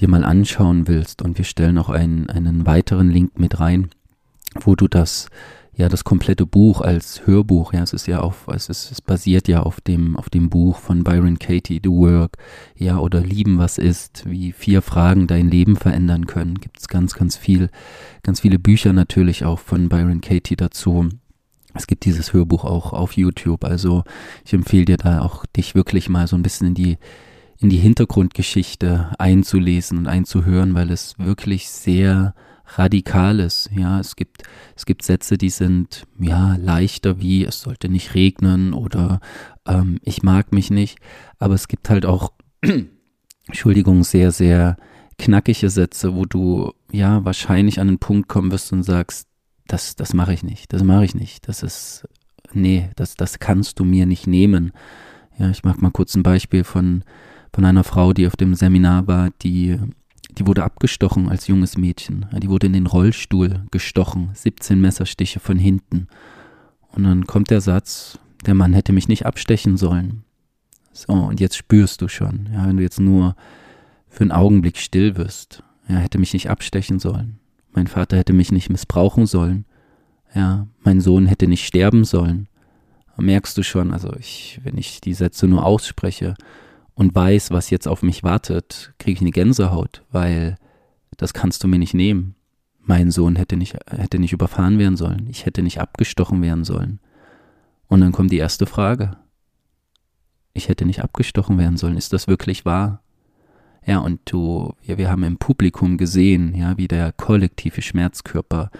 Speaker 1: dir mal anschauen willst. Und wir stellen auch einen, einen weiteren Link mit rein, wo du das, ja, das komplette Buch als Hörbuch, ja, es ist ja auf, es ist, es basiert ja auf dem, auf dem Buch von Byron Katie, The Work, ja, oder Lieben, was ist, wie vier Fragen dein Leben verändern können. Gibt es ganz, ganz viel, ganz viele Bücher natürlich auch von Byron Katie dazu. Es gibt dieses Hörbuch auch auf YouTube, also ich empfehle dir da auch, dich wirklich mal so ein bisschen in die, in die Hintergrundgeschichte einzulesen und einzuhören, weil es wirklich sehr Radikales. Ja, es gibt, es gibt Sätze, die sind ja leichter wie es sollte nicht regnen oder ähm, ich mag mich nicht. Aber es gibt halt auch, Entschuldigung, sehr, sehr knackige Sätze, wo du ja wahrscheinlich an einen Punkt kommen wirst und sagst, das, das mache ich nicht, das mache ich nicht, das ist, nee, das, das kannst du mir nicht nehmen. Ja, ich mag mal kurz ein Beispiel von, von einer Frau, die auf dem Seminar war, die die wurde abgestochen als junges Mädchen. Die wurde in den Rollstuhl gestochen, 17 Messerstiche von hinten. Und dann kommt der Satz, der Mann hätte mich nicht abstechen sollen. So, und jetzt spürst du schon, ja, wenn du jetzt nur für einen Augenblick still wirst, er hätte mich nicht abstechen sollen. Mein Vater hätte mich nicht missbrauchen sollen. Ja, mein Sohn hätte nicht sterben sollen. Merkst du schon, also ich, wenn ich die Sätze nur ausspreche, und weiß, was jetzt auf mich wartet, kriege ich eine Gänsehaut, weil das kannst du mir nicht nehmen. Mein Sohn hätte nicht, hätte nicht überfahren werden sollen. Ich hätte nicht abgestochen werden sollen. Und dann kommt die erste Frage. Ich hätte nicht abgestochen werden sollen. Ist das wirklich wahr? Ja, und du, ja, wir haben im Publikum gesehen, ja, wie der kollektive Schmerzkörper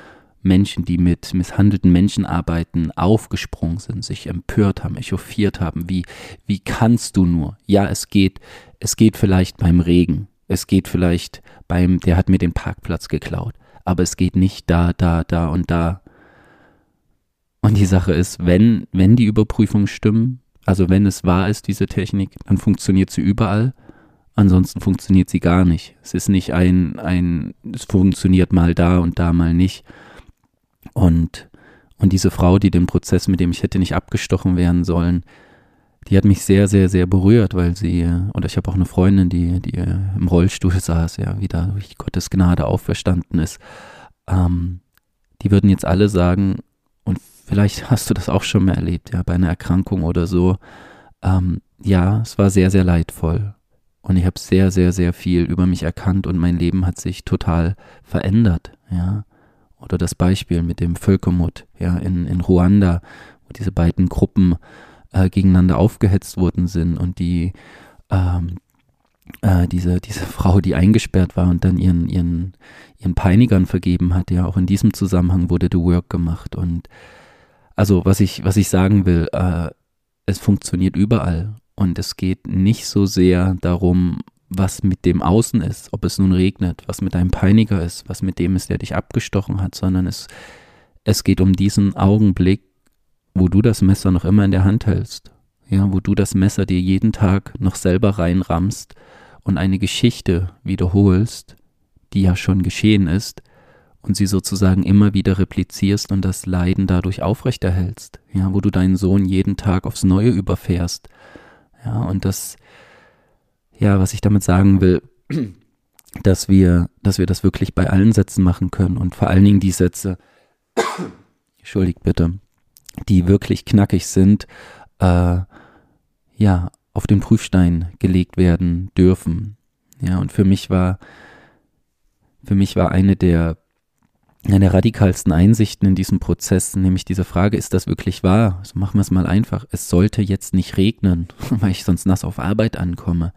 Speaker 1: Menschen, die mit misshandelten Menschen arbeiten, aufgesprungen sind, sich empört haben, echauffiert haben. Wie, wie kannst du nur? Ja, es geht, es geht vielleicht beim Regen. Es geht vielleicht beim, der hat mir den Parkplatz geklaut, aber es geht nicht da, da, da und da. Und die Sache ist, wenn, wenn die Überprüfungen stimmen, also wenn es wahr ist, diese Technik, dann funktioniert sie überall. Ansonsten funktioniert sie gar nicht. Es ist nicht ein, ein, es funktioniert mal da und da mal nicht. Und, und diese Frau, die den Prozess, mit dem ich hätte nicht abgestochen werden sollen, die hat mich sehr, sehr, sehr berührt, weil sie, oder ich habe auch eine Freundin, die, die im Rollstuhl saß, ja, wieder durch Gottes Gnade auferstanden ist. Ähm, die würden jetzt alle sagen, und vielleicht hast du das auch schon mal erlebt, ja, bei einer Erkrankung oder so, ähm, ja, es war sehr, sehr leidvoll. Und ich habe sehr, sehr, sehr viel über mich erkannt und mein Leben hat sich total verändert, ja. Oder das Beispiel mit dem Völkermord, ja, in, in Ruanda, wo diese beiden Gruppen äh, gegeneinander aufgehetzt worden sind und die ähm, äh, diese, diese Frau, die eingesperrt war und dann ihren, ihren, ihren Peinigern vergeben hat, ja, auch in diesem Zusammenhang wurde The Work gemacht. Und also was ich, was ich sagen will, äh, es funktioniert überall. Und es geht nicht so sehr darum, was mit dem Außen ist, ob es nun regnet, was mit deinem Peiniger ist, was mit dem ist, der dich abgestochen hat, sondern es, es geht um diesen Augenblick, wo du das Messer noch immer in der Hand hältst, ja, wo du das Messer dir jeden Tag noch selber reinrammst und eine Geschichte wiederholst, die ja schon geschehen ist, und sie sozusagen immer wieder replizierst und das Leiden dadurch aufrechterhältst, ja, wo du deinen Sohn jeden Tag aufs Neue überfährst, ja, und das, ja, was ich damit sagen will, dass wir, dass wir das wirklich bei allen Sätzen machen können und vor allen Dingen die Sätze, entschuldigt bitte, die wirklich knackig sind, äh, ja, auf den Prüfstein gelegt werden dürfen. Ja, und für mich war, für mich war eine der, eine der radikalsten Einsichten in diesem Prozess, nämlich diese Frage, ist das wirklich wahr? Also machen wir es mal einfach. Es sollte jetzt nicht regnen, weil ich sonst nass auf Arbeit ankomme.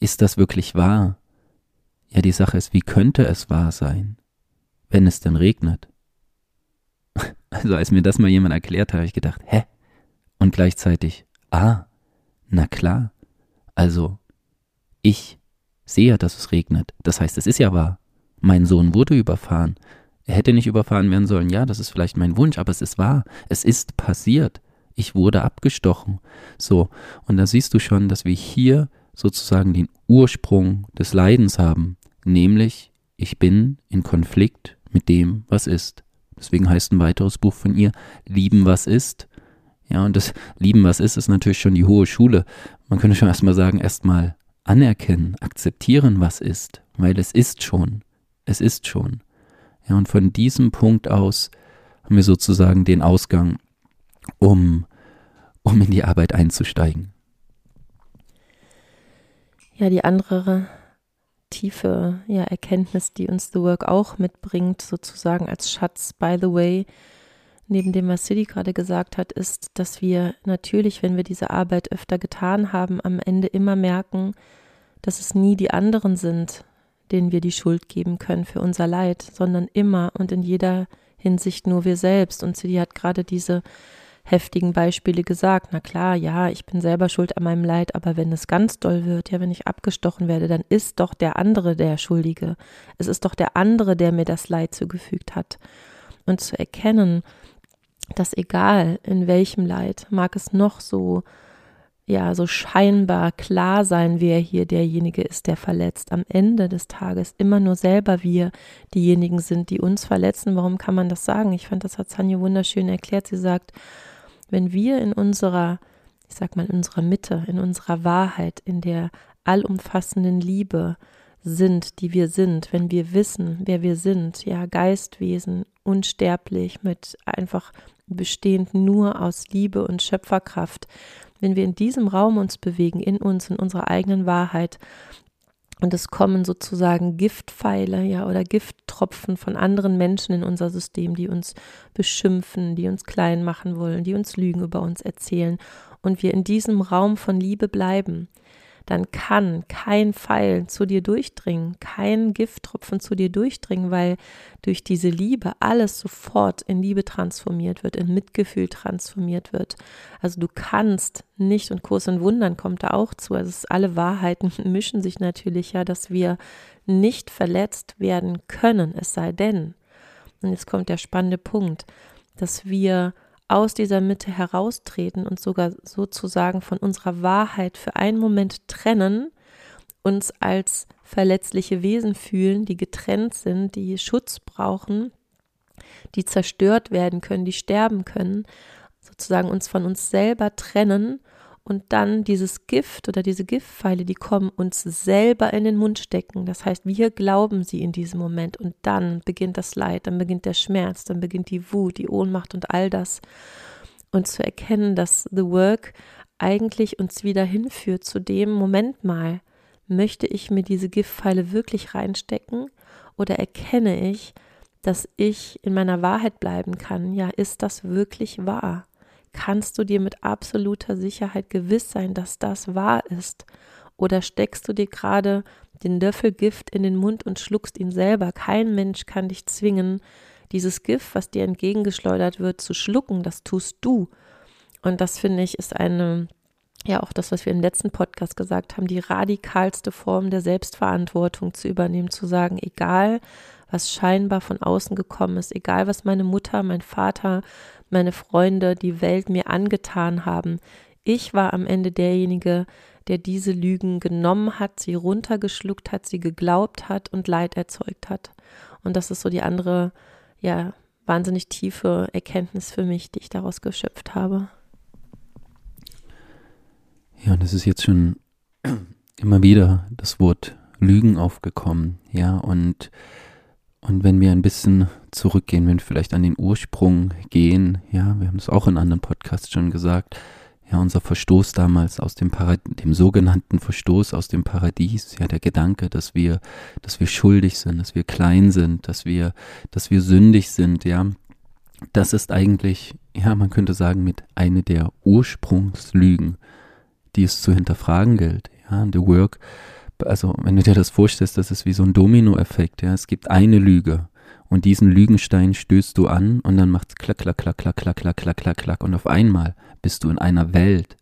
Speaker 1: Ist das wirklich wahr? Ja, die Sache ist, wie könnte es wahr sein, wenn es denn regnet? Also als mir das mal jemand erklärt hat, habe ich gedacht, hä? Und gleichzeitig, ah, na klar. Also, ich sehe, dass es regnet. Das heißt, es ist ja wahr. Mein Sohn wurde überfahren. Er hätte nicht überfahren werden sollen. Ja, das ist vielleicht mein Wunsch, aber es ist wahr. Es ist passiert. Ich wurde abgestochen. So, und da siehst du schon, dass wir hier sozusagen den Ursprung des Leidens haben, nämlich ich bin in Konflikt mit dem, was ist. Deswegen heißt ein weiteres Buch von ihr Lieben, was ist. Ja, und das Lieben, was ist, ist natürlich schon die hohe Schule. Man könnte schon erstmal sagen, erstmal anerkennen, akzeptieren, was ist, weil es ist schon. Es ist schon. Ja, und von diesem Punkt aus haben wir sozusagen den Ausgang, um, um in die Arbeit einzusteigen.
Speaker 2: Ja, die andere tiefe ja, Erkenntnis, die uns The Work auch mitbringt, sozusagen als Schatz. By the way, neben dem, was City gerade gesagt hat, ist, dass wir natürlich, wenn wir diese Arbeit öfter getan haben, am Ende immer merken, dass es nie die anderen sind, denen wir die Schuld geben können für unser Leid, sondern immer und in jeder Hinsicht nur wir selbst. Und City hat gerade diese heftigen Beispiele gesagt. Na klar, ja, ich bin selber schuld an meinem Leid, aber wenn es ganz doll wird, ja, wenn ich abgestochen werde, dann ist doch der andere der Schuldige. Es ist doch der andere, der mir das Leid zugefügt hat. Und zu erkennen, dass egal in welchem Leid, mag es noch so ja, so scheinbar klar sein, wer hier derjenige ist, der verletzt. Am Ende des Tages immer nur selber wir diejenigen sind, die uns verletzen. Warum kann man das sagen? Ich fand, das hat Sanja wunderschön erklärt. Sie sagt, wenn wir in unserer, ich sag mal, in unserer Mitte, in unserer Wahrheit, in der allumfassenden Liebe sind, die wir sind, wenn wir wissen, wer wir sind, ja, Geistwesen, unsterblich, mit einfach bestehend nur aus Liebe und Schöpferkraft, wenn wir in diesem Raum uns bewegen, in uns, in unserer eigenen Wahrheit, und es kommen sozusagen Giftpfeile, ja, oder Gifttropfen von anderen Menschen in unser System, die uns beschimpfen, die uns klein machen wollen, die uns Lügen über uns erzählen. Und wir in diesem Raum von Liebe bleiben, dann kann kein Pfeil zu dir durchdringen, kein Gifttropfen zu dir durchdringen, weil durch diese Liebe alles sofort in Liebe transformiert wird, in Mitgefühl transformiert wird. Also du kannst nicht, und Kurs und Wundern kommt da auch zu, also alle Wahrheiten mischen sich natürlich ja, dass wir nicht verletzt werden können, es sei denn, und jetzt kommt der spannende Punkt, dass wir aus dieser Mitte heraustreten und sogar sozusagen von unserer Wahrheit für einen Moment trennen, uns als verletzliche Wesen fühlen, die getrennt sind, die Schutz brauchen, die zerstört werden können, die sterben können, sozusagen uns von uns selber trennen und dann dieses Gift oder diese Giftpfeile, die kommen, uns selber in den Mund stecken. Das heißt, wir glauben sie in diesem Moment und dann beginnt das Leid, dann beginnt der Schmerz, dann beginnt die Wut, die Ohnmacht und all das. Und zu erkennen, dass The Work eigentlich uns wieder hinführt zu dem Moment mal, möchte ich mir diese Giftpfeile wirklich reinstecken oder erkenne ich, dass ich in meiner Wahrheit bleiben kann? Ja, ist das wirklich wahr? Kannst du dir mit absoluter Sicherheit gewiss sein, dass das wahr ist? Oder steckst du dir gerade den Löffel Gift in den Mund und schluckst ihn selber? Kein Mensch kann dich zwingen, dieses Gift, was dir entgegengeschleudert wird, zu schlucken. Das tust du. Und das finde ich ist eine, ja auch das, was wir im letzten Podcast gesagt haben, die radikalste Form der Selbstverantwortung zu übernehmen, zu sagen, egal was scheinbar von außen gekommen ist, egal was meine Mutter, mein Vater, meine Freunde, die Welt mir angetan haben. Ich war am Ende derjenige, der diese Lügen genommen hat, sie runtergeschluckt hat, sie geglaubt hat und Leid erzeugt hat. Und das ist so die andere, ja, wahnsinnig tiefe Erkenntnis für mich, die ich daraus geschöpft habe.
Speaker 1: Ja, und es ist jetzt schon immer wieder das Wort Lügen aufgekommen, ja, und und wenn wir ein bisschen zurückgehen, wenn wir vielleicht an den Ursprung gehen, ja, wir haben es auch in anderen Podcasts schon gesagt, ja, unser Verstoß damals aus dem Paradies, dem sogenannten Verstoß aus dem Paradies, ja, der Gedanke, dass wir, dass wir schuldig sind, dass wir klein sind, dass wir, dass wir sündig sind, ja, das ist eigentlich, ja, man könnte sagen, mit eine der Ursprungslügen, die es zu hinterfragen gilt, ja, the work also wenn du dir das vorstellst, das ist wie so ein Dominoeffekt, ja. Es gibt eine Lüge und diesen Lügenstein stößt du an und dann macht's klack, klack, klack, klack, klack, klack, klack, klack, klack und auf einmal bist du in einer Welt,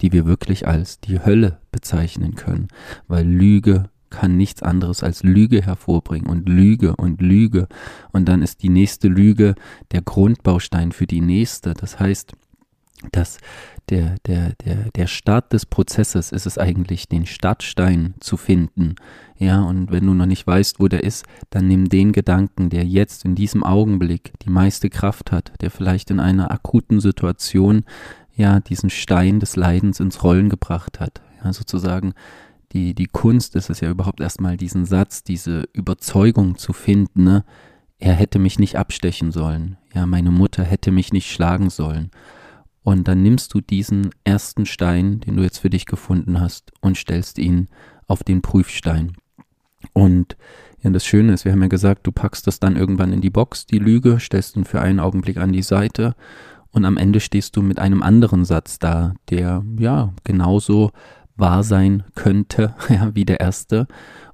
Speaker 1: die wir wirklich als die Hölle bezeichnen können, weil Lüge kann nichts anderes als Lüge hervorbringen und Lüge und Lüge und dann ist die nächste Lüge der Grundbaustein für die nächste. Das heißt, dass der, der, der, der Start des Prozesses ist es eigentlich, den Startstein zu finden. Ja, und wenn du noch nicht weißt, wo der ist, dann nimm den Gedanken, der jetzt in diesem Augenblick die meiste Kraft hat, der vielleicht in einer akuten Situation ja diesen Stein des Leidens ins Rollen gebracht hat. Ja, sozusagen die, die Kunst ist es ja überhaupt erstmal diesen Satz, diese Überzeugung zu finden, ne? er hätte mich nicht abstechen sollen. Ja, meine Mutter hätte mich nicht schlagen sollen. Und dann nimmst du diesen ersten Stein, den du jetzt für dich gefunden hast, und stellst ihn auf den Prüfstein. Und ja, das Schöne ist, wir haben ja gesagt, du packst das dann irgendwann in die Box, die Lüge, stellst ihn für einen Augenblick an die Seite und am Ende stehst du mit einem anderen Satz da, der ja genauso wahr sein könnte, ja, wie der erste.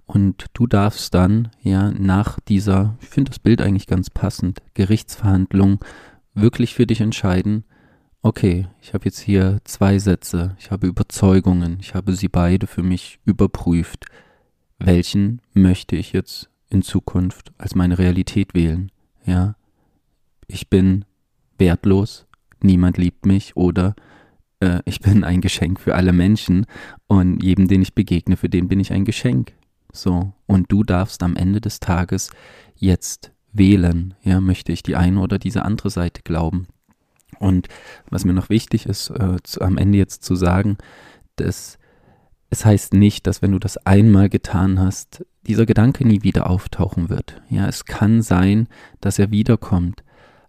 Speaker 1: Und du darfst dann ja nach dieser, ich finde das Bild eigentlich ganz passend, Gerichtsverhandlung wirklich für dich entscheiden, okay, ich habe jetzt hier zwei Sätze, ich habe Überzeugungen, ich habe sie beide für mich überprüft. Welchen möchte ich jetzt in Zukunft als meine Realität wählen? Ja, ich bin wertlos, niemand liebt mich oder äh, ich bin ein Geschenk für alle Menschen und jedem, den ich begegne, für den bin ich ein Geschenk. So, und du darfst am Ende des Tages jetzt wählen, ja, möchte ich die eine oder diese andere Seite glauben. Und was mir noch wichtig ist, äh, zu, am Ende jetzt zu sagen, dass es heißt nicht, dass wenn du das einmal getan hast, dieser Gedanke nie wieder auftauchen wird. Ja, es kann sein, dass er wiederkommt,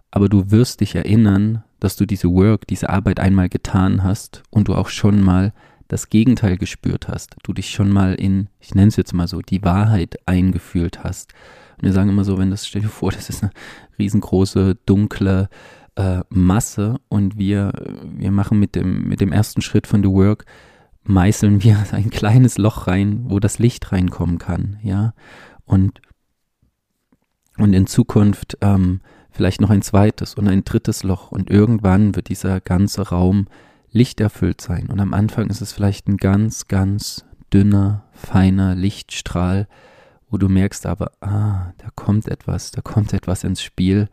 Speaker 1: aber du wirst dich erinnern, dass du diese Work, diese Arbeit einmal getan hast und du auch schon mal das Gegenteil gespürt hast. Du dich schon mal in, ich nenne es jetzt mal so, die Wahrheit eingefühlt hast. Und wir sagen immer so, wenn das, stell dir vor, das ist eine riesengroße, dunkle, äh, Masse und wir, wir machen mit dem, mit dem ersten Schritt von The Work, meißeln wir ein kleines Loch rein, wo das Licht reinkommen kann, ja. Und, und in Zukunft ähm, vielleicht noch ein zweites und ein drittes Loch und irgendwann wird dieser ganze Raum lichterfüllt sein. Und am Anfang ist es vielleicht ein ganz, ganz dünner, feiner Lichtstrahl, wo du merkst aber, ah, da kommt etwas, da kommt etwas ins Spiel,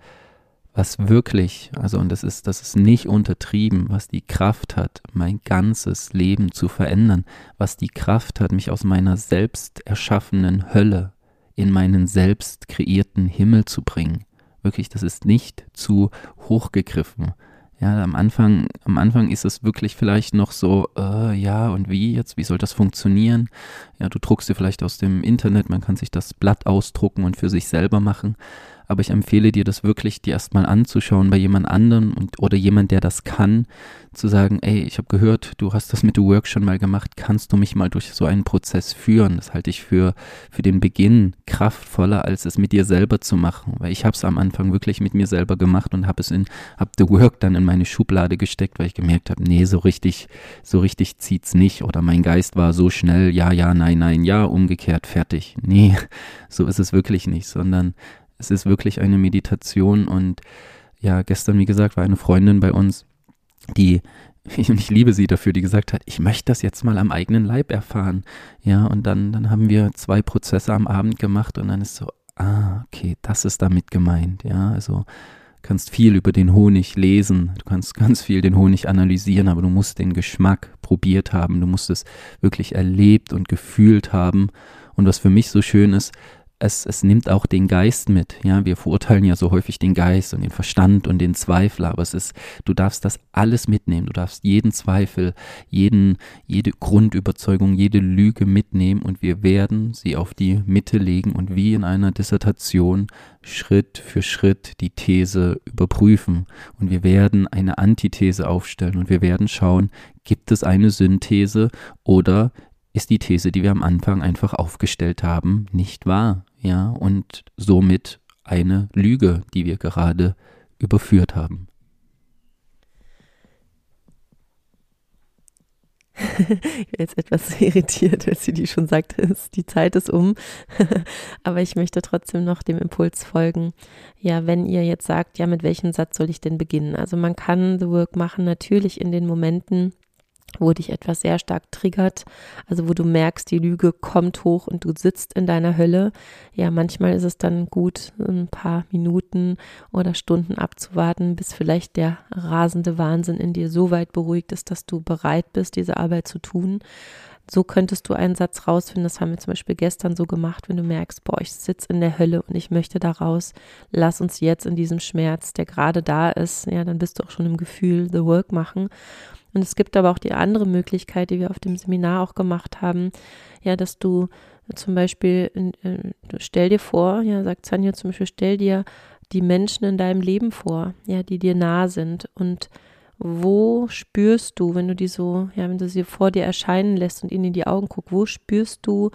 Speaker 1: was wirklich, also und das ist, das ist nicht untertrieben, was die Kraft hat, mein ganzes Leben zu verändern, was die Kraft hat, mich aus meiner selbst erschaffenen Hölle in meinen selbst kreierten Himmel zu bringen. Wirklich, das ist nicht zu hochgegriffen. Ja, am Anfang, am Anfang ist es wirklich vielleicht noch so, äh, ja, und wie jetzt, wie soll das funktionieren? Ja, du druckst dir vielleicht aus dem Internet, man kann sich das Blatt ausdrucken und für sich selber machen aber ich empfehle dir das wirklich, dir erstmal anzuschauen bei jemand anderem und, oder jemand, der das kann, zu sagen, ey, ich habe gehört, du hast das mit The Work schon mal gemacht, kannst du mich mal durch so einen Prozess führen? Das halte ich für, für den Beginn kraftvoller, als es mit dir selber zu machen, weil ich habe es am Anfang wirklich mit mir selber gemacht und habe es in, habe The Work dann in meine Schublade gesteckt, weil ich gemerkt habe, nee, so richtig, so richtig zieht's nicht oder mein Geist war so schnell, ja, ja, nein, nein, ja, umgekehrt, fertig. Nee, so ist es wirklich nicht, sondern es ist wirklich eine Meditation und ja, gestern, wie gesagt, war eine Freundin bei uns, die, ich liebe sie dafür, die gesagt hat, ich möchte das jetzt mal am eigenen Leib erfahren. Ja, und dann, dann haben wir zwei Prozesse am Abend gemacht und dann ist so, ah, okay, das ist damit gemeint. Ja, also kannst viel über den Honig lesen, du kannst ganz viel den Honig analysieren, aber du musst den Geschmack probiert haben, du musst es wirklich erlebt und gefühlt haben. Und was für mich so schön ist, es, es nimmt auch den Geist mit. Ja, wir verurteilen ja so häufig den Geist und den Verstand und den Zweifel, aber es ist, du darfst das alles mitnehmen. Du darfst jeden Zweifel, jeden, jede Grundüberzeugung, jede Lüge mitnehmen und wir werden sie auf die Mitte legen und wie in einer Dissertation Schritt für Schritt die These überprüfen und wir werden eine Antithese aufstellen und wir werden schauen, gibt es eine Synthese oder ist die These, die wir am Anfang einfach aufgestellt haben, nicht wahr ja, und somit eine Lüge, die wir gerade überführt haben.
Speaker 2: ich bin jetzt etwas irritiert, als sie die schon sagte, die Zeit ist um. Aber ich möchte trotzdem noch dem Impuls folgen. Ja, wenn ihr jetzt sagt, ja, mit welchem Satz soll ich denn beginnen? Also man kann The Work machen natürlich in den Momenten, wo dich etwas sehr stark triggert, also wo du merkst, die Lüge kommt hoch und du sitzt in deiner Hölle. Ja, manchmal ist es dann gut, ein paar Minuten oder Stunden abzuwarten, bis vielleicht der rasende Wahnsinn in dir so weit beruhigt ist, dass du bereit bist, diese Arbeit zu tun. So könntest du einen Satz rausfinden, das haben wir zum Beispiel gestern so gemacht, wenn du merkst, boah, ich sitze in der Hölle und ich möchte da raus, lass uns jetzt in diesem Schmerz, der gerade da ist, ja, dann bist du auch schon im Gefühl, the work machen. Und es gibt aber auch die andere Möglichkeit, die wir auf dem Seminar auch gemacht haben, ja, dass du zum Beispiel, äh, stell dir vor, ja, sagt Sanja zum Beispiel, stell dir die Menschen in deinem Leben vor, ja, die dir nah sind. Und wo spürst du, wenn du die so, ja, wenn du sie vor dir erscheinen lässt und ihnen in die Augen guckst, wo spürst du,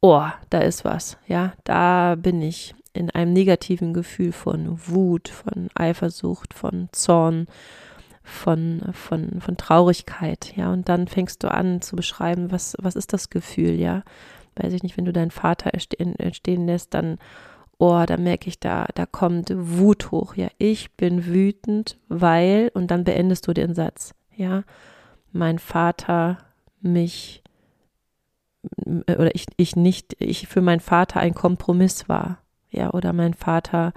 Speaker 2: oh, da ist was, ja, da bin ich in einem negativen Gefühl von Wut, von Eifersucht, von Zorn, von, von, von Traurigkeit, ja, und dann fängst du an zu beschreiben, was, was ist das Gefühl, ja, weiß ich nicht, wenn du deinen Vater entstehen, entstehen lässt, dann, oh, da merke ich, da, da kommt Wut hoch, ja, ich bin wütend, weil, und dann beendest du den Satz, ja, mein Vater mich, oder ich, ich nicht, ich für meinen Vater ein Kompromiss war, ja, oder mein Vater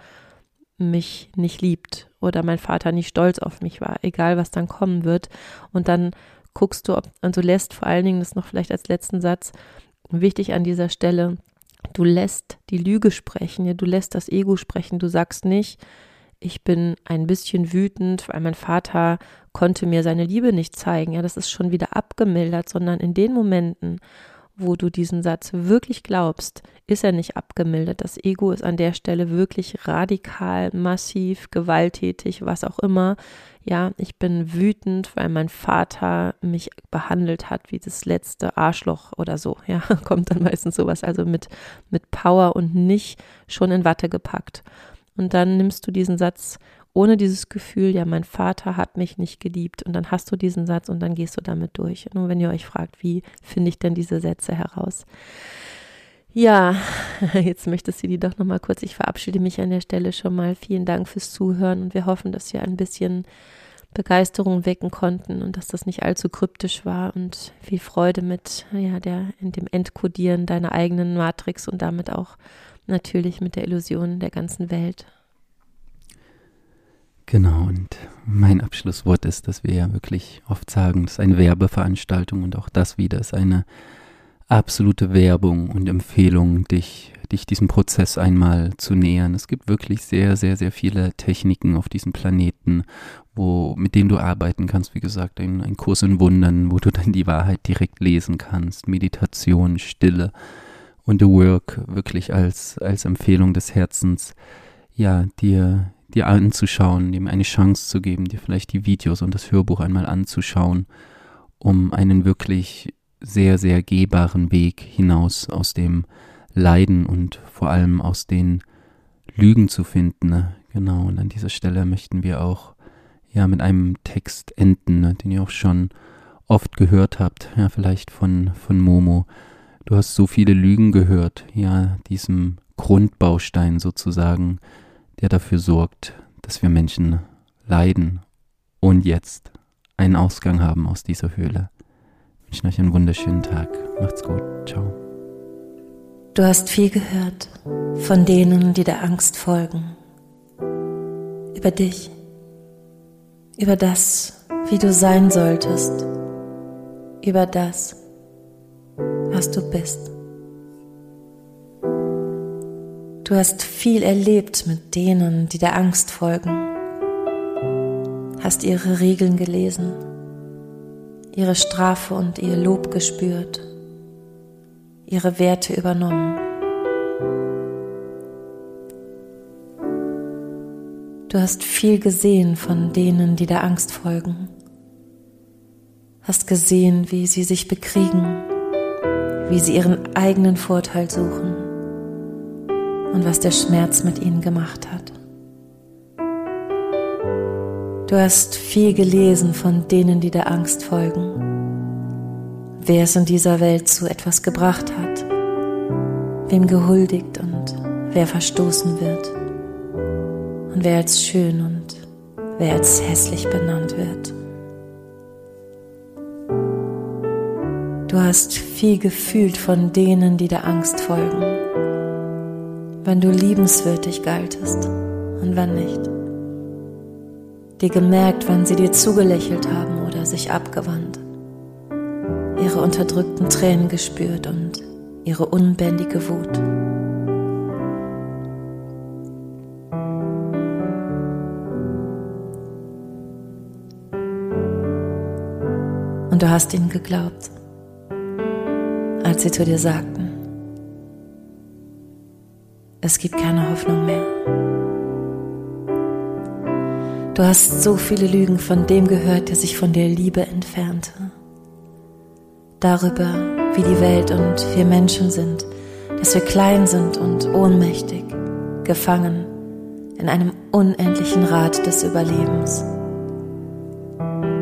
Speaker 2: mich nicht liebt oder mein Vater nicht stolz auf mich war, egal was dann kommen wird. Und dann guckst du, ob, und du lässt vor allen Dingen, das noch vielleicht als letzten Satz, wichtig an dieser Stelle, du lässt die Lüge sprechen, ja, du lässt das Ego sprechen, du sagst nicht, ich bin ein bisschen wütend, weil mein Vater konnte mir seine Liebe nicht zeigen, ja, das ist schon wieder abgemildert, sondern in den Momenten, wo du diesen Satz wirklich glaubst, ist er nicht abgemildert. Das Ego ist an der Stelle wirklich radikal, massiv, gewalttätig, was auch immer. Ja, ich bin wütend, weil mein Vater mich behandelt hat wie das letzte Arschloch oder so. Ja, kommt dann meistens sowas, also mit, mit Power und nicht schon in Watte gepackt. Und dann nimmst du diesen Satz
Speaker 3: ohne dieses Gefühl, ja, mein Vater hat mich nicht geliebt. Und dann hast du diesen Satz und dann gehst du damit durch. Nur wenn ihr euch fragt, wie finde ich denn diese Sätze heraus? Ja, jetzt möchtest du die doch nochmal kurz. Ich verabschiede mich an der Stelle schon mal. Vielen Dank fürs Zuhören und wir hoffen, dass wir ein bisschen Begeisterung wecken konnten und dass das nicht allzu kryptisch war und viel Freude mit ja, der, in dem Entkodieren deiner eigenen Matrix und damit auch natürlich mit der Illusion der ganzen Welt.
Speaker 1: Genau, und mein Abschlusswort ist, dass wir ja wirklich oft sagen, das ist eine Werbeveranstaltung und auch das wieder ist eine absolute Werbung und Empfehlung, dich, dich diesem Prozess einmal zu nähern. Es gibt wirklich sehr, sehr, sehr viele Techniken auf diesem Planeten, wo, mit denen du arbeiten kannst. Wie gesagt, ein, ein Kurs in Wundern, wo du dann die Wahrheit direkt lesen kannst. Meditation, Stille und The Work wirklich als, als Empfehlung des Herzens, ja, dir, dir anzuschauen, dem eine Chance zu geben, dir vielleicht die Videos und das Hörbuch einmal anzuschauen, um einen wirklich sehr, sehr gehbaren Weg hinaus aus dem Leiden und vor allem aus den Lügen zu finden. Ne? Genau, und an dieser Stelle möchten wir auch ja mit einem Text enden, ne? den ihr auch schon oft gehört habt, ja, vielleicht von, von Momo. Du hast so viele Lügen gehört, ja, diesem Grundbaustein sozusagen, der dafür sorgt, dass wir Menschen leiden und jetzt einen Ausgang haben aus dieser Höhle. Ich wünsche euch einen wunderschönen Tag. Macht's gut. Ciao.
Speaker 2: Du hast viel gehört von denen, die der Angst folgen. Über dich. Über das, wie du sein solltest. Über das, was du bist. Du hast viel erlebt mit denen, die der Angst folgen. Hast ihre Regeln gelesen ihre Strafe und ihr Lob gespürt, ihre Werte übernommen. Du hast viel gesehen von denen, die der Angst folgen. Hast gesehen, wie sie sich bekriegen, wie sie ihren eigenen Vorteil suchen und was der Schmerz mit ihnen gemacht hat. Du hast viel gelesen von denen, die der Angst folgen. Wer es in dieser Welt zu etwas gebracht hat, wem gehuldigt und wer verstoßen wird und wer als schön und wer als hässlich benannt wird. Du hast viel gefühlt von denen, die der Angst folgen, wenn du liebenswürdig galtest und wann nicht dir gemerkt, wann sie dir zugelächelt haben oder sich abgewandt, ihre unterdrückten Tränen gespürt und ihre unbändige Wut. Und du hast ihnen geglaubt, als sie zu dir sagten, es gibt keine Hoffnung mehr. Du hast so viele Lügen von dem gehört, der sich von der Liebe entfernte. Darüber, wie die Welt und wir Menschen sind, dass wir klein sind und ohnmächtig, gefangen in einem unendlichen Rad des Überlebens.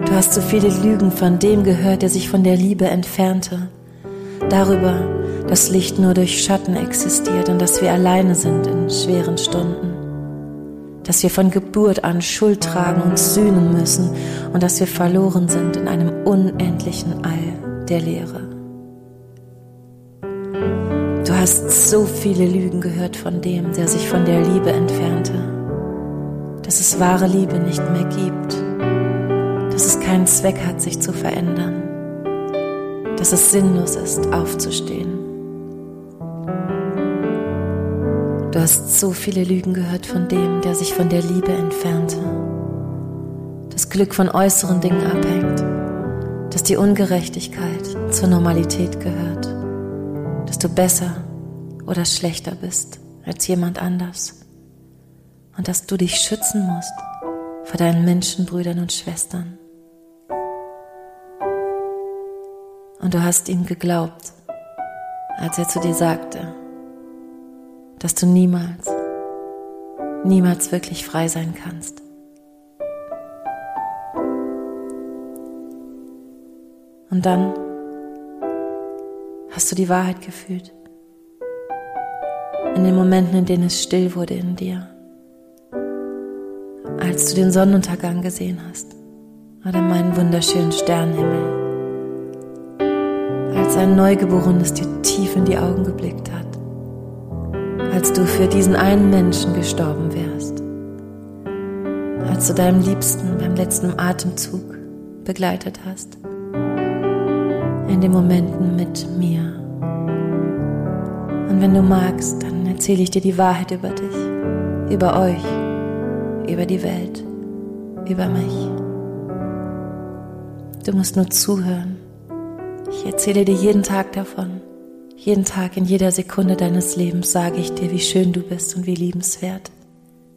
Speaker 2: Du hast so viele Lügen von dem gehört, der sich von der Liebe entfernte. Darüber, dass Licht nur durch Schatten existiert und dass wir alleine sind in schweren Stunden dass wir von Geburt an Schuld tragen und sühnen müssen und dass wir verloren sind in einem unendlichen All der Leere. Du hast so viele Lügen gehört von dem, der sich von der Liebe entfernte, dass es wahre Liebe nicht mehr gibt, dass es keinen Zweck hat, sich zu verändern, dass es sinnlos ist, aufzustehen. Hast so viele Lügen gehört von dem, der sich von der Liebe entfernte. Das Glück von äußeren Dingen abhängt, dass die Ungerechtigkeit zur Normalität gehört, dass du besser oder schlechter bist als jemand anders und dass du dich schützen musst vor deinen Menschenbrüdern und Schwestern. Und du hast ihm geglaubt, als er zu dir sagte, dass du niemals, niemals wirklich frei sein kannst. Und dann hast du die Wahrheit gefühlt. In den Momenten, in denen es still wurde in dir. Als du den Sonnenuntergang gesehen hast oder meinen wunderschönen Sternenhimmel. Als ein Neugeborenes dir tief in die Augen geblickt hat als du für diesen einen Menschen gestorben wärst. Als du deinem Liebsten beim letzten Atemzug begleitet hast. In den Momenten mit mir. Und wenn du magst, dann erzähle ich dir die Wahrheit über dich, über euch, über die Welt, über mich. Du musst nur zuhören. Ich erzähle dir jeden Tag davon. Jeden Tag, in jeder Sekunde deines Lebens sage ich dir, wie schön du bist und wie liebenswert,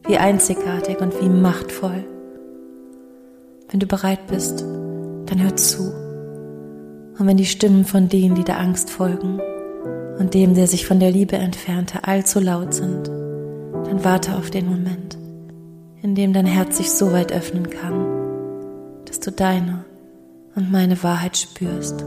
Speaker 2: wie einzigartig und wie machtvoll. Wenn du bereit bist, dann hör zu. Und wenn die Stimmen von denen, die der Angst folgen und dem, der sich von der Liebe entfernte, allzu laut sind, dann warte auf den Moment, in dem dein Herz sich so weit öffnen kann, dass du deine und meine Wahrheit spürst.